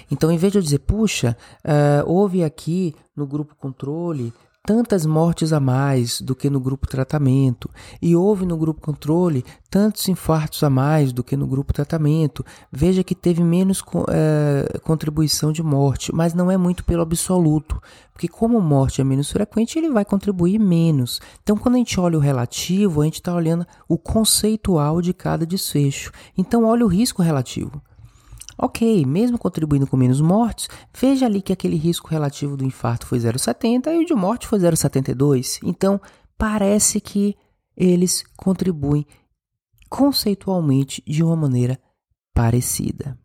Então, em vez de eu dizer, puxa, uh, houve aqui no grupo controle tantas mortes a mais do que no grupo tratamento, e houve no grupo controle tantos infartos a mais do que no grupo tratamento. Veja que teve menos é, contribuição de morte, mas não é muito pelo absoluto, porque como morte é menos frequente, ele vai contribuir menos. Então, quando a gente olha o relativo, a gente está olhando o conceitual de cada desfecho. Então, olha o risco relativo. Ok, mesmo contribuindo com menos mortes, veja ali que aquele risco relativo do infarto foi 0,70 e o de morte foi 0,72. Então, parece que eles contribuem conceitualmente de uma maneira parecida.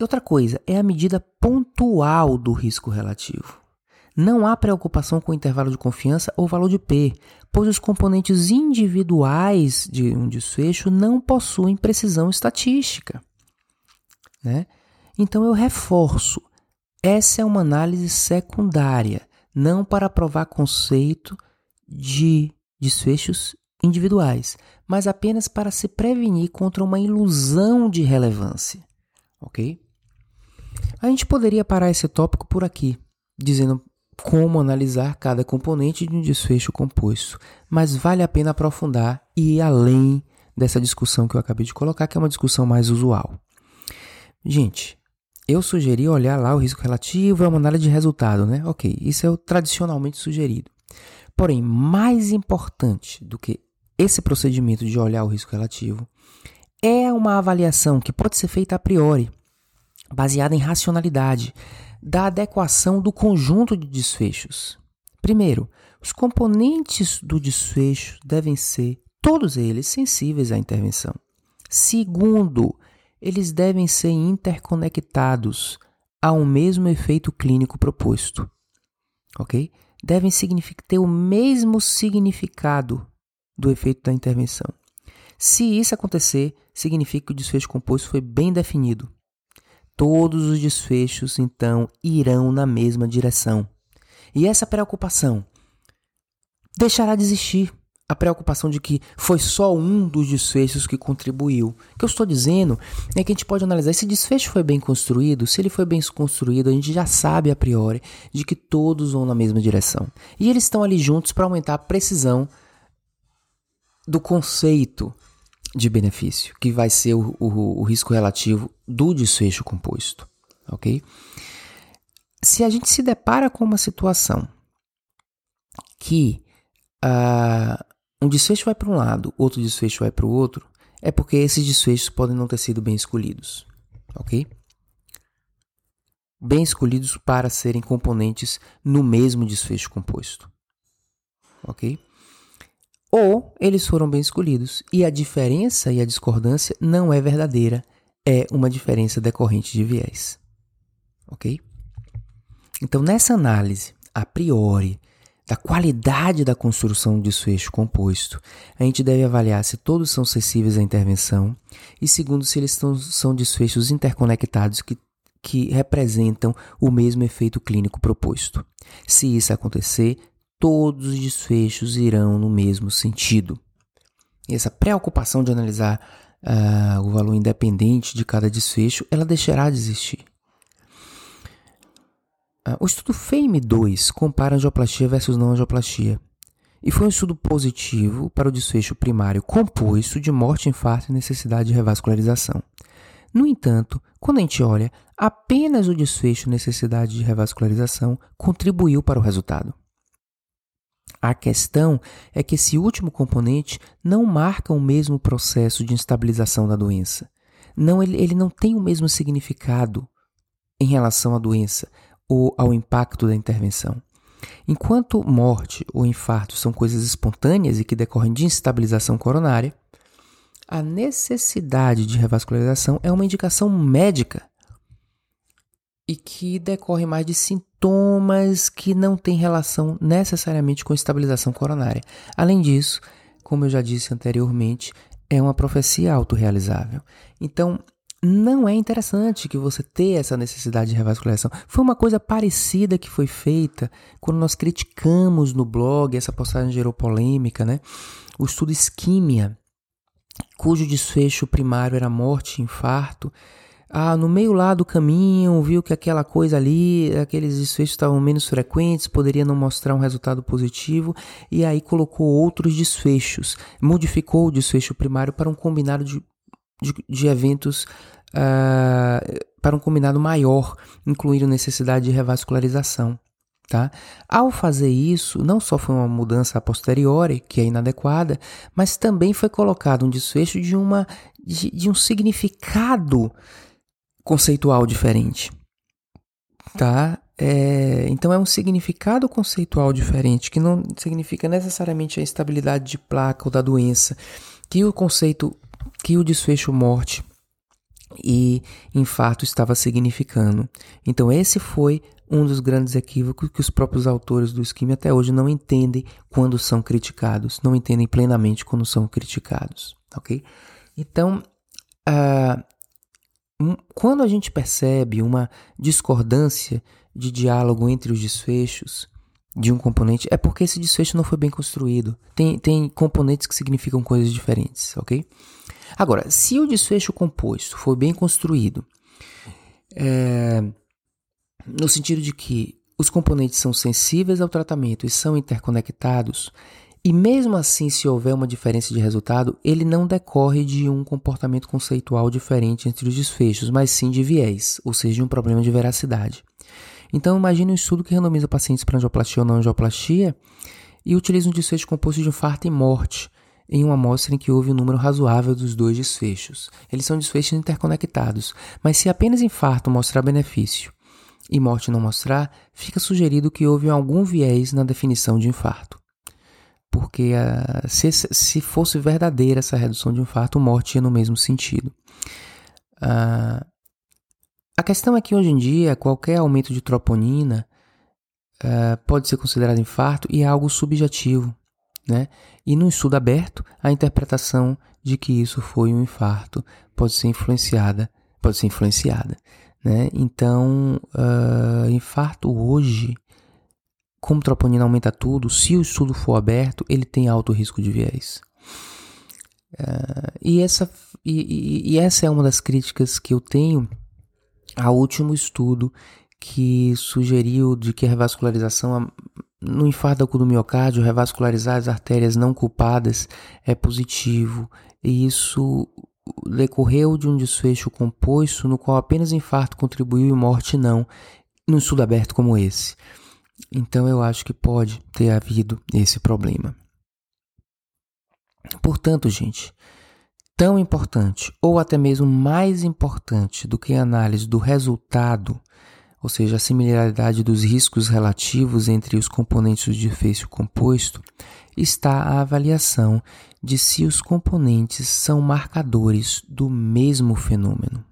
Outra coisa é a medida pontual do risco relativo. Não há preocupação com o intervalo de confiança ou valor de P, pois os componentes individuais de um desfecho não possuem precisão estatística. Né? Então eu reforço: essa é uma análise secundária, não para provar conceito de desfechos individuais, mas apenas para se prevenir contra uma ilusão de relevância. Ok? A gente poderia parar esse tópico por aqui, dizendo como analisar cada componente de um desfecho composto, mas vale a pena aprofundar e ir além dessa discussão que eu acabei de colocar, que é uma discussão mais usual. Gente, eu sugeri olhar lá o risco relativo, é uma análise de resultado, né? Ok, isso é o tradicionalmente sugerido. Porém, mais importante do que esse procedimento de olhar o risco relativo é uma avaliação que pode ser feita a priori, baseada em racionalidade, da adequação do conjunto de desfechos. Primeiro, os componentes do desfecho devem ser, todos eles, sensíveis à intervenção. Segundo, eles devem ser interconectados a um mesmo efeito clínico proposto. Ok? Devem ter o mesmo significado do efeito da intervenção. Se isso acontecer, significa que o desfecho composto foi bem definido Todos os desfechos, então, irão na mesma direção. E essa preocupação deixará de existir. A preocupação de que foi só um dos desfechos que contribuiu. O que eu estou dizendo é que a gente pode analisar se desfecho foi bem construído. Se ele foi bem construído, a gente já sabe a priori de que todos vão na mesma direção. E eles estão ali juntos para aumentar a precisão do conceito de benefício, que vai ser o, o, o risco relativo do desfecho composto, ok? Se a gente se depara com uma situação que uh, um desfecho vai para um lado, outro desfecho vai para o outro, é porque esses desfechos podem não ter sido bem escolhidos, ok? Bem escolhidos para serem componentes no mesmo desfecho composto, ok? Ou eles foram bem escolhidos e a diferença e a discordância não é verdadeira, é uma diferença decorrente de viés. Ok? Então, nessa análise, a priori, da qualidade da construção do desfecho composto, a gente deve avaliar se todos são acessíveis à intervenção e, segundo, se eles são, são desfechos interconectados que, que representam o mesmo efeito clínico proposto. Se isso acontecer, todos os desfechos irão no mesmo sentido. E essa preocupação de analisar uh, o valor independente de cada desfecho, ela deixará de existir. Uh, o estudo FAME-2 compara angioplastia versus não angioplastia. E foi um estudo positivo para o desfecho primário composto de morte, infarto e necessidade de revascularização. No entanto, quando a gente olha, apenas o desfecho necessidade de revascularização contribuiu para o resultado. A questão é que esse último componente não marca o mesmo processo de instabilização da doença. Não, ele, ele não tem o mesmo significado em relação à doença ou ao impacto da intervenção. Enquanto morte ou infarto são coisas espontâneas e que decorrem de instabilização coronária, a necessidade de revascularização é uma indicação médica e que decorre mais de sintomas que não têm relação necessariamente com estabilização coronária. Além disso, como eu já disse anteriormente, é uma profecia autorrealizável. Então, não é interessante que você tenha essa necessidade de revascularização. Foi uma coisa parecida que foi feita quando nós criticamos no blog, essa postagem gerou polêmica, né? O estudo Isquímia, cujo desfecho primário era morte e infarto. Ah, no meio lá do caminho, viu que aquela coisa ali, aqueles desfechos estavam menos frequentes, poderia não mostrar um resultado positivo, e aí colocou outros desfechos, modificou o desfecho primário para um combinado de de, de eventos uh, para um combinado maior, incluindo necessidade de revascularização. Tá? Ao fazer isso, não só foi uma mudança a posteriori, que é inadequada, mas também foi colocado um desfecho de, uma, de, de um significado conceitual diferente. Tá? É, então é um significado conceitual diferente, que não significa necessariamente a estabilidade de placa ou da doença, que o conceito que o desfecho morte e infarto estava significando. Então, esse foi um dos grandes equívocos que os próprios autores do esquema até hoje não entendem quando são criticados, não entendem plenamente quando são criticados, ok? Então, uh, quando a gente percebe uma discordância de diálogo entre os desfechos de um componente, é porque esse desfecho não foi bem construído. Tem, tem componentes que significam coisas diferentes, ok? Agora, se o desfecho composto for bem construído, é, no sentido de que os componentes são sensíveis ao tratamento e são interconectados, e mesmo assim, se houver uma diferença de resultado, ele não decorre de um comportamento conceitual diferente entre os desfechos, mas sim de viés, ou seja, de um problema de veracidade. Então, imagine um estudo que randomiza pacientes para angioplastia ou não angioplastia e utiliza um desfecho composto de infarto e morte, em uma amostra em que houve um número razoável dos dois desfechos. Eles são desfechos interconectados, mas se apenas infarto mostrar benefício e morte não mostrar, fica sugerido que houve algum viés na definição de infarto. Porque uh, se, se fosse verdadeira essa redução de infarto, morte ia no mesmo sentido. Uh, a questão é que hoje em dia, qualquer aumento de troponina uh, pode ser considerado infarto e é algo subjetivo. Né? E no estudo aberto, a interpretação de que isso foi um infarto pode ser influenciada, pode ser influenciada, né? Então, uh, infarto hoje, como troponina aumenta tudo, se o estudo for aberto, ele tem alto risco de viés. Uh, e, essa, e, e, essa é uma das críticas que eu tenho ao último estudo que sugeriu de que a revascularização no infarto agudo do miocárdio, revascularizar as artérias não culpadas é positivo, e isso decorreu de um desfecho composto no qual apenas infarto contribuiu e morte não, num estudo aberto como esse. Então eu acho que pode ter havido esse problema. Portanto, gente, tão importante, ou até mesmo mais importante do que a análise do resultado ou seja, a similaridade dos riscos relativos entre os componentes do desfecho composto, está a avaliação de se os componentes são marcadores do mesmo fenômeno.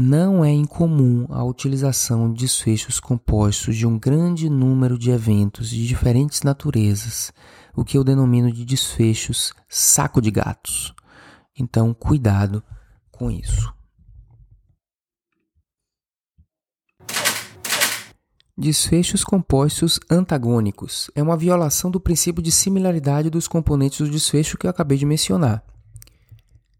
Não é incomum a utilização de desfechos compostos de um grande número de eventos de diferentes naturezas, o que eu denomino de desfechos saco de gatos. Então, cuidado com isso. Desfechos compostos antagônicos é uma violação do princípio de similaridade dos componentes do desfecho que eu acabei de mencionar.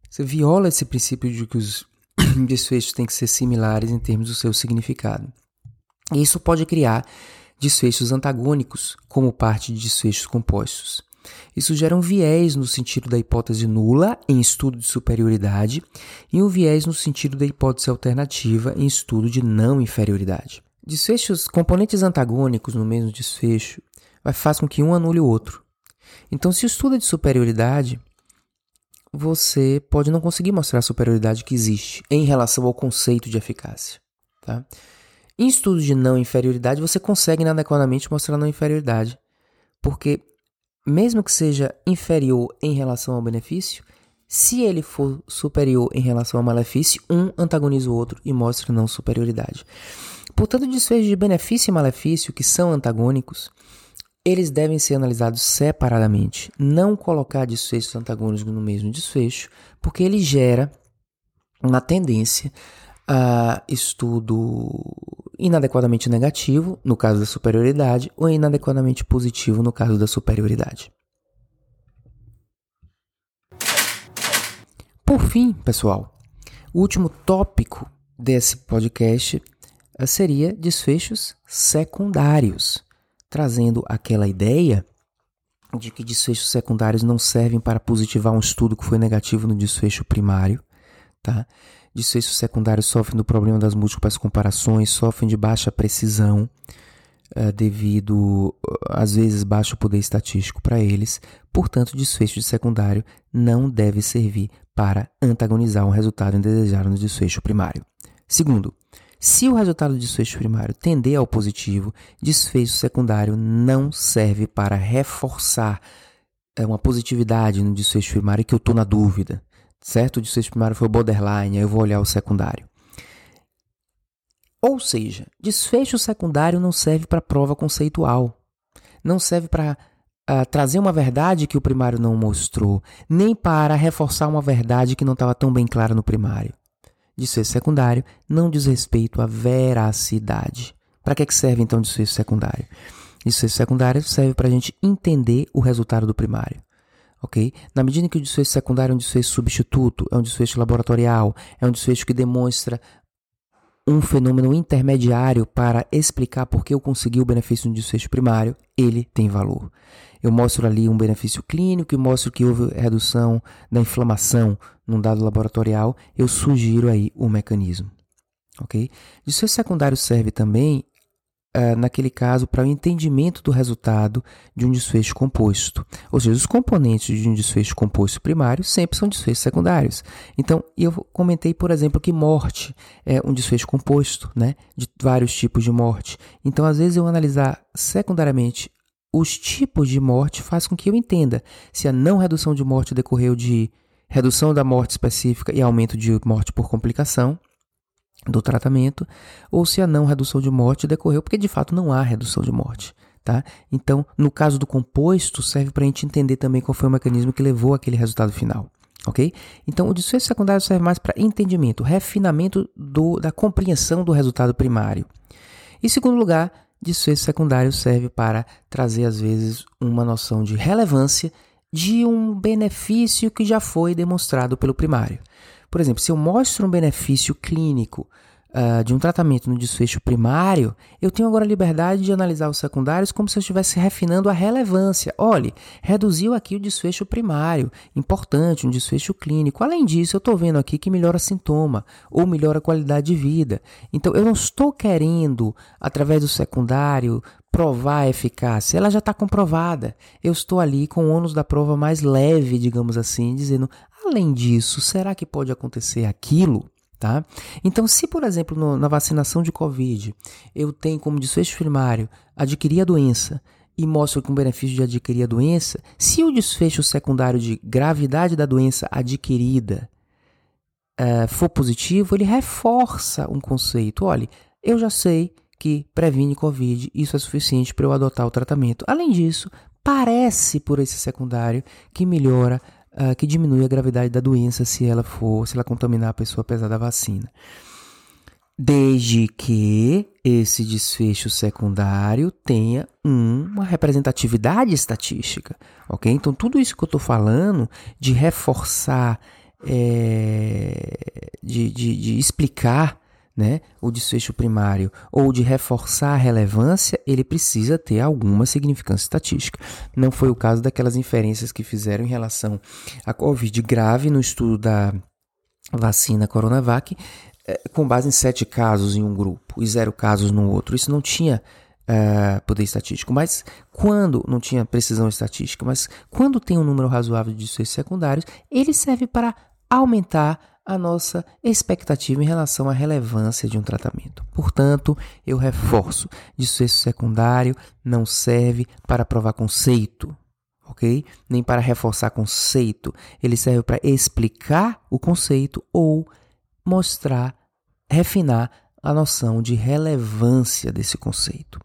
Você viola esse princípio de que os desfechos têm que ser similares em termos do seu significado. E isso pode criar desfechos antagônicos como parte de desfechos compostos. Isso gera um viés no sentido da hipótese nula em estudo de superioridade e um viés no sentido da hipótese alternativa em estudo de não inferioridade. Desfechos, componentes antagônicos no mesmo desfecho, fazer com que um anule o outro. Então, se o estudo é de superioridade, você pode não conseguir mostrar a superioridade que existe em relação ao conceito de eficácia. Tá? Em estudos de não inferioridade, você consegue inadequadamente mostrar não inferioridade, porque mesmo que seja inferior em relação ao benefício, se ele for superior em relação ao malefício, um antagoniza o outro e mostra não superioridade. Portanto, desfechos de benefício e malefício, que são antagônicos, eles devem ser analisados separadamente, não colocar desfechos antagônicos no mesmo desfecho, porque ele gera uma tendência a estudo inadequadamente negativo, no caso da superioridade, ou inadequadamente positivo, no caso da superioridade. Por fim, pessoal, o último tópico desse podcast eh, seria desfechos secundários, trazendo aquela ideia de que desfechos secundários não servem para positivar um estudo que foi negativo no desfecho primário, tá? Desfechos secundários sofrem do problema das múltiplas comparações, sofrem de baixa precisão, uh, devido, às vezes, baixo poder estatístico para eles. Portanto, desfecho de secundário não deve servir para antagonizar um resultado indesejado no desfecho primário. Segundo, se o resultado do desfecho primário tender ao positivo, desfecho secundário não serve para reforçar é, uma positividade no desfecho primário que eu estou na dúvida certo? O desfecho primário foi borderline, aí eu vou olhar o secundário. Ou seja, desfecho secundário não serve para prova conceitual, não serve para uh, ah, trazer uma verdade que o primário não mostrou, nem para reforçar uma verdade que não estava tão bem clara no primário. Desfecho secundário não diz respeito à veracidade. Para que, que serve então desfecho secundário? Desfecho secundário serve para a gente entender o resultado do primário ok? Na medida que o desfecho secundário é um desfecho substituto, é um desfecho laboratorial, é um desfecho que demonstra um fenômeno intermediário para explicar por que eu consegui o benefício no desfecho primário, ele tem valor. Eu mostro ali um benefício clínico e mostro que houve redução da inflamação num dado laboratorial, eu sugiro aí o mecanismo. Ok? Desfecho secundário serve também uh, naquele caso, para o entendimento do resultado de um desfecho composto. Ou seja, os componentes de um desfecho composto primário sempre são desfechos secundários. Então, eu comentei, por exemplo, que morte é um desfecho composto, né, de vários tipos de morte. Então, às vezes, eu analisar secundariamente os tipos de morte faz com que eu entenda se a não redução de morte decorreu de redução da morte específica e aumento de morte por complicação, do tratamento, ou se a não redução de morte decorreu, porque de fato não há redução de morte. Tá? Então, no caso do composto, serve para a gente entender também qual foi o mecanismo que levou aquele resultado final. Ok? Então, o desfecho secundário serve mais para entendimento, refinamento do, da compreensão do resultado primário. Em segundo lugar, desfecho secundário serve para trazer, às vezes, uma noção de relevância de um benefício que já foi demonstrado pelo primário. Por exemplo, se eu mostro um benefício clínico uh, de um tratamento no desfecho primário, eu tenho agora a liberdade de analisar os secundários como se eu estivesse refinando a relevância. Olhe, reduziu aqui o desfecho primário, importante, um desfecho clínico. Além disso, eu estou vendo aqui que melhora sintoma ou melhora a qualidade de vida. Então, eu não estou querendo, através do secundário, provar a eficácia, ela já está comprovada. Eu estou ali com o ônus da prova mais leve, digamos assim, dizendo: além disso, será que pode acontecer aquilo? Tá? Então, se por exemplo no, na vacinação de Covid eu tenho como desfecho primário adquirir a doença e mostro com benefício de adquirir a doença, se o desfecho secundário de gravidade da doença adquirida uh, for positivo, ele reforça um conceito. Olha, eu já sei que previne Covid, isso é suficiente para eu adotar o tratamento. Além disso, parece por esse secundário que melhora uh, que diminui a gravidade da doença se ela for, se ela contaminar a pessoa apesar da vacina. Desde que esse desfecho secundário tenha uma representatividade estatística, ok? Então, tudo isso que eu estou falando de reforçar, é, de, de, de explicar né, o desfecho primário ou de reforçar a relevância, ele precisa ter alguma significância estatística. Não foi o caso daquelas inferências que fizeram em relação à Covid grave no estudo da vacina Coronavac, eh, com base em sete casos em um grupo e zero casos no outro. Isso não tinha uh, poder estatístico, mas quando não tinha precisão estatística, mas quando tem um número razoável de desfechos secundários, ele serve para aumentar a nossa expectativa em relação à relevância de um tratamento. Portanto, eu reforço: desfecho secundário não serve para provar conceito, ok? Nem para reforçar conceito. Ele serve para explicar o conceito ou mostrar, refinar a noção de relevância desse conceito.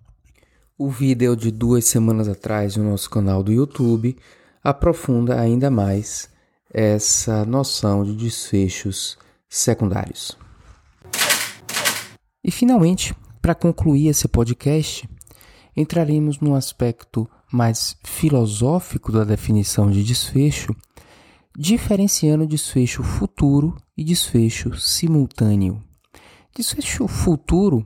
O vídeo de duas semanas atrás no nosso canal do YouTube aprofunda ainda mais essa noção de desfechos secundários. E finalmente, para concluir esse podcast, entraremos num aspecto mais filosófico da definição de desfecho, diferenciando desfecho futuro e desfecho simultâneo. Desfecho futuro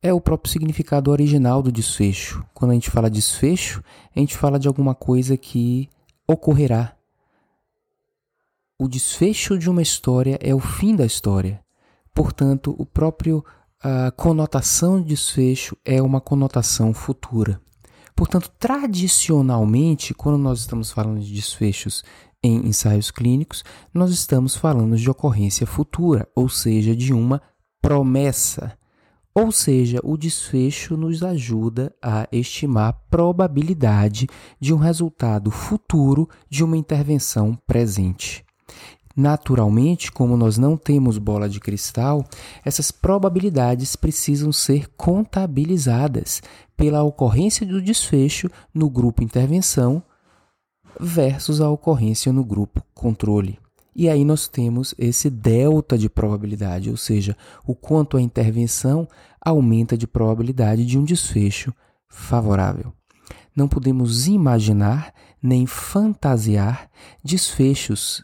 é o próprio significado original do desfecho. Quando a gente fala desfecho, a gente fala de alguma coisa que ocorrerá. O desfecho de uma história é o fim da história. Portanto, o próprio a conotação de desfecho é uma conotação futura. Portanto, tradicionalmente, quando nós estamos falando de desfechos em ensaios clínicos, nós estamos falando de ocorrência futura, ou seja, de uma promessa. Ou seja, o desfecho nos ajuda a estimar a probabilidade de um resultado futuro de uma intervenção presente. Naturalmente, como nós não temos bola de cristal, essas probabilidades precisam ser contabilizadas pela ocorrência do desfecho no grupo intervenção versus a ocorrência no grupo controle. E aí nós temos esse delta de probabilidade, ou seja, o quanto a intervenção aumenta de probabilidade de um desfecho favorável. Não podemos imaginar nem fantasiar desfechos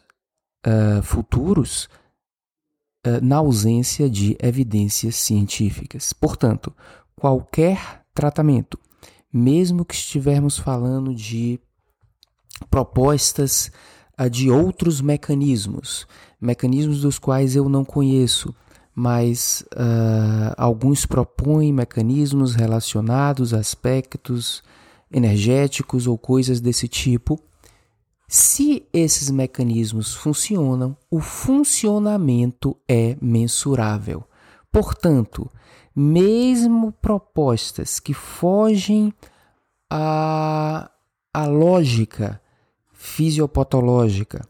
uh, futuros uh, na ausência de evidências científicas. Portanto, qualquer tratamento, mesmo que estivermos falando de propostas de outros mecanismos, mecanismos dos quais eu não conheço, mas uh, alguns propõem mecanismos relacionados a aspectos energéticos ou coisas desse tipo. Se esses mecanismos funcionam, o funcionamento é mensurável. Portanto, mesmo propostas que fogem à, à lógica fisiopatológica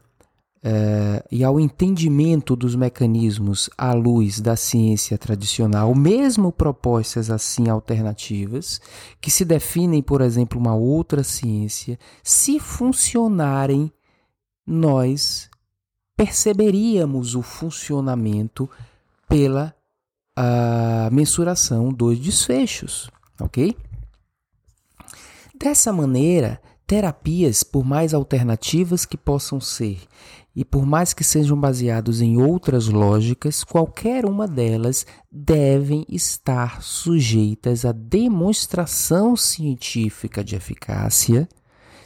é, e ao entendimento dos mecanismos à luz da ciência tradicional, mesmo propostas assim alternativas, que se definem, por exemplo, uma outra ciência, se funcionarem, nós perceberíamos o funcionamento pela a mensuração dos desfechos, ok? Dessa maneira, Terapias, por mais alternativas que possam ser e por mais que sejam baseados em outras lógicas, qualquer uma delas devem estar sujeitas à demonstração científica de eficácia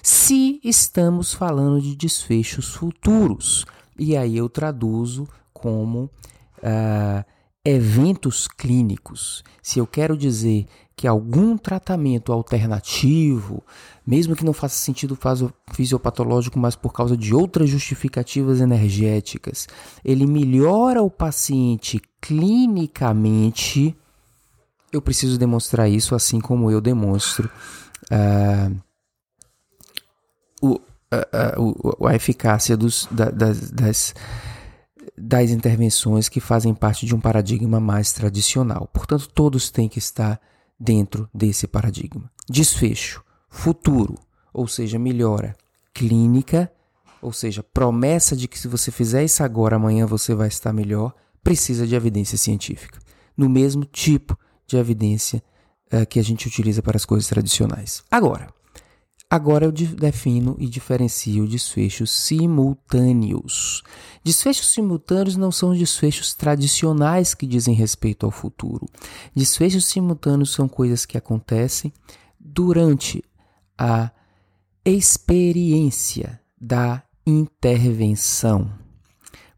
se estamos falando de desfechos futuros. E aí eu traduzo como uh, eventos clínicos. Se eu quero dizer que algum tratamento alternativo, mesmo que não faça sentido fisiopatológico, mas por causa de outras justificativas energéticas, ele melhora o paciente clinicamente, eu preciso demonstrar isso assim como eu demonstro uh, o, uh, uh, a eficácia dos, da, das, das das intervenções que fazem parte de um paradigma mais tradicional. Portanto, todos têm que estar dentro desse paradigma. Desfecho, futuro, ou seja, melhora clínica, ou seja, promessa de que se você fizer isso agora, amanhã você vai estar melhor, precisa de evidência científica. No mesmo tipo de evidência uh, que a gente utiliza para as coisas tradicionais. Agora, Agora eu defino e diferencio desfechos simultâneos. Desfechos simultâneos não são desfechos tradicionais que dizem respeito ao futuro. Desfechos simultâneos são coisas que acontecem durante a experiência da intervenção.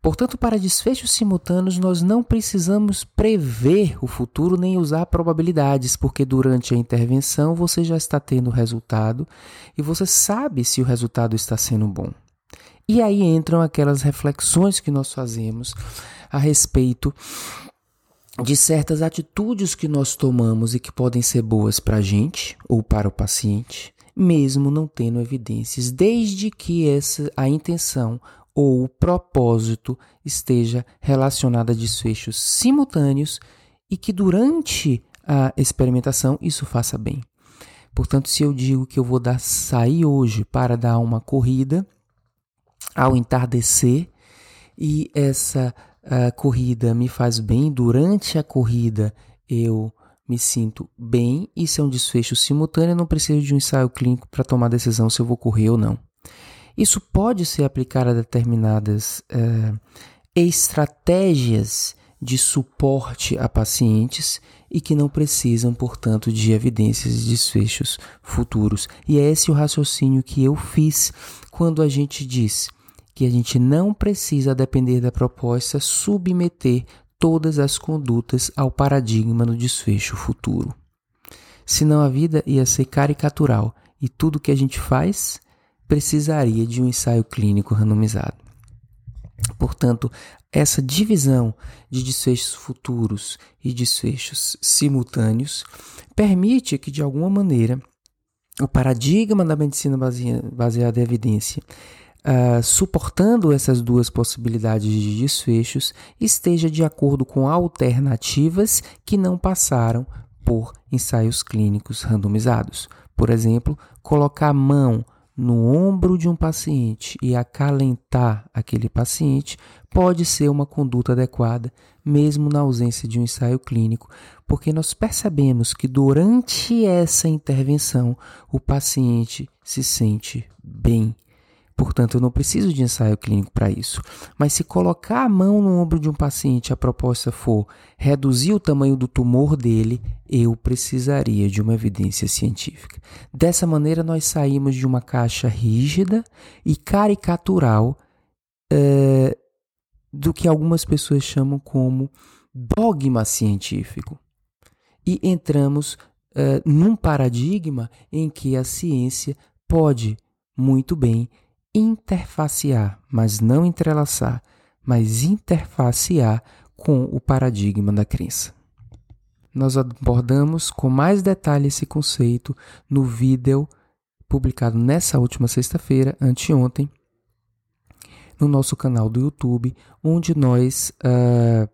Portanto, para desfechos simultâneos, nós não precisamos prever o futuro nem usar probabilidades, porque durante a intervenção você já está tendo o resultado e você sabe se o resultado está sendo bom. E aí entram aquelas reflexões que nós fazemos a respeito de certas atitudes que nós tomamos e que podem ser boas para a gente ou para o paciente, mesmo não tendo evidências, desde que essa a intenção ou o propósito esteja relacionado a desfechos simultâneos e que durante a experimentação isso faça bem. Portanto, se eu digo que eu vou dar sair hoje para dar uma corrida ao entardecer e essa uh, corrida me faz bem, durante a corrida eu me sinto bem, isso é um desfecho simultâneo, eu não preciso de um ensaio clínico para tomar decisão se eu vou correr ou não. Isso pode ser aplicado a determinadas uh, estratégias de suporte a pacientes e que não precisam, portanto, de evidências de desfechos futuros. E é esse o raciocínio que eu fiz quando a gente diz que a gente não precisa, depender da proposta, submeter todas as condutas ao paradigma no desfecho futuro. Senão a vida ia ser caricatural e tudo que a gente faz precisaria de um ensaio clínico randomizado. Portanto, essa divisão de desfechos futuros e desfechos simultâneos permite que, de alguma maneira, o paradigma da medicina baseada em evidência, uh, suportando essas duas possibilidades de desfechos, esteja de acordo com alternativas que não passaram por ensaios clínicos randomizados. Por exemplo, colocar a mão no ombro de um paciente e acalentar aquele paciente pode ser uma conduta adequada, mesmo na ausência de um ensaio clínico, porque nós percebemos que durante essa intervenção o paciente se sente bem. Portanto, eu não preciso de ensaio clínico para isso. Mas se colocar a mão no ombro de um paciente, a proposta for reduzir o tamanho do tumor dele, eu precisaria de uma evidência científica. Dessa maneira, nós saímos de uma caixa rígida e caricatural é, do que algumas pessoas chamam como dogma científico. E entramos é, num paradigma em que a ciência pode muito bem interfacear, mas não entrelaçar, mas interfacear com o paradigma da crença. Nós abordamos com mais detalhe esse conceito no vídeo publicado nessa última sexta-feira, anteontem, no nosso canal do YouTube, onde nós uh,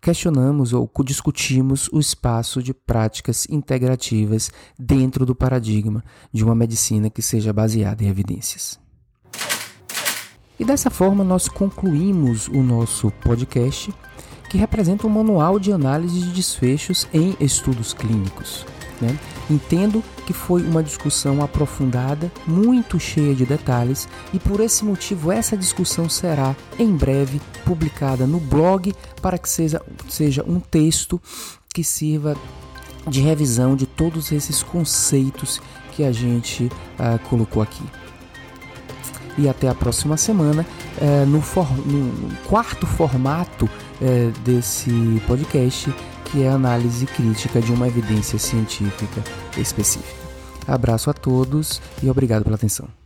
questionamos ou discutimos o espaço de práticas integrativas dentro do paradigma de uma medicina que seja baseada em evidências. E dessa forma nós concluímos o nosso podcast, que representa um manual de análise de desfechos em estudos clínicos. Né? Entendo que foi uma discussão aprofundada, muito cheia de detalhes, e por esse motivo essa discussão será em breve publicada no blog para que seja, seja um texto que sirva de revisão de todos esses conceitos que a gente uh, colocou aqui. E até a próxima semana, uh, no, for, no, quarto formato uh, desse podcast que é a análise crítica de uma evidência científica específica. Abraço a todos e obrigado pela atenção.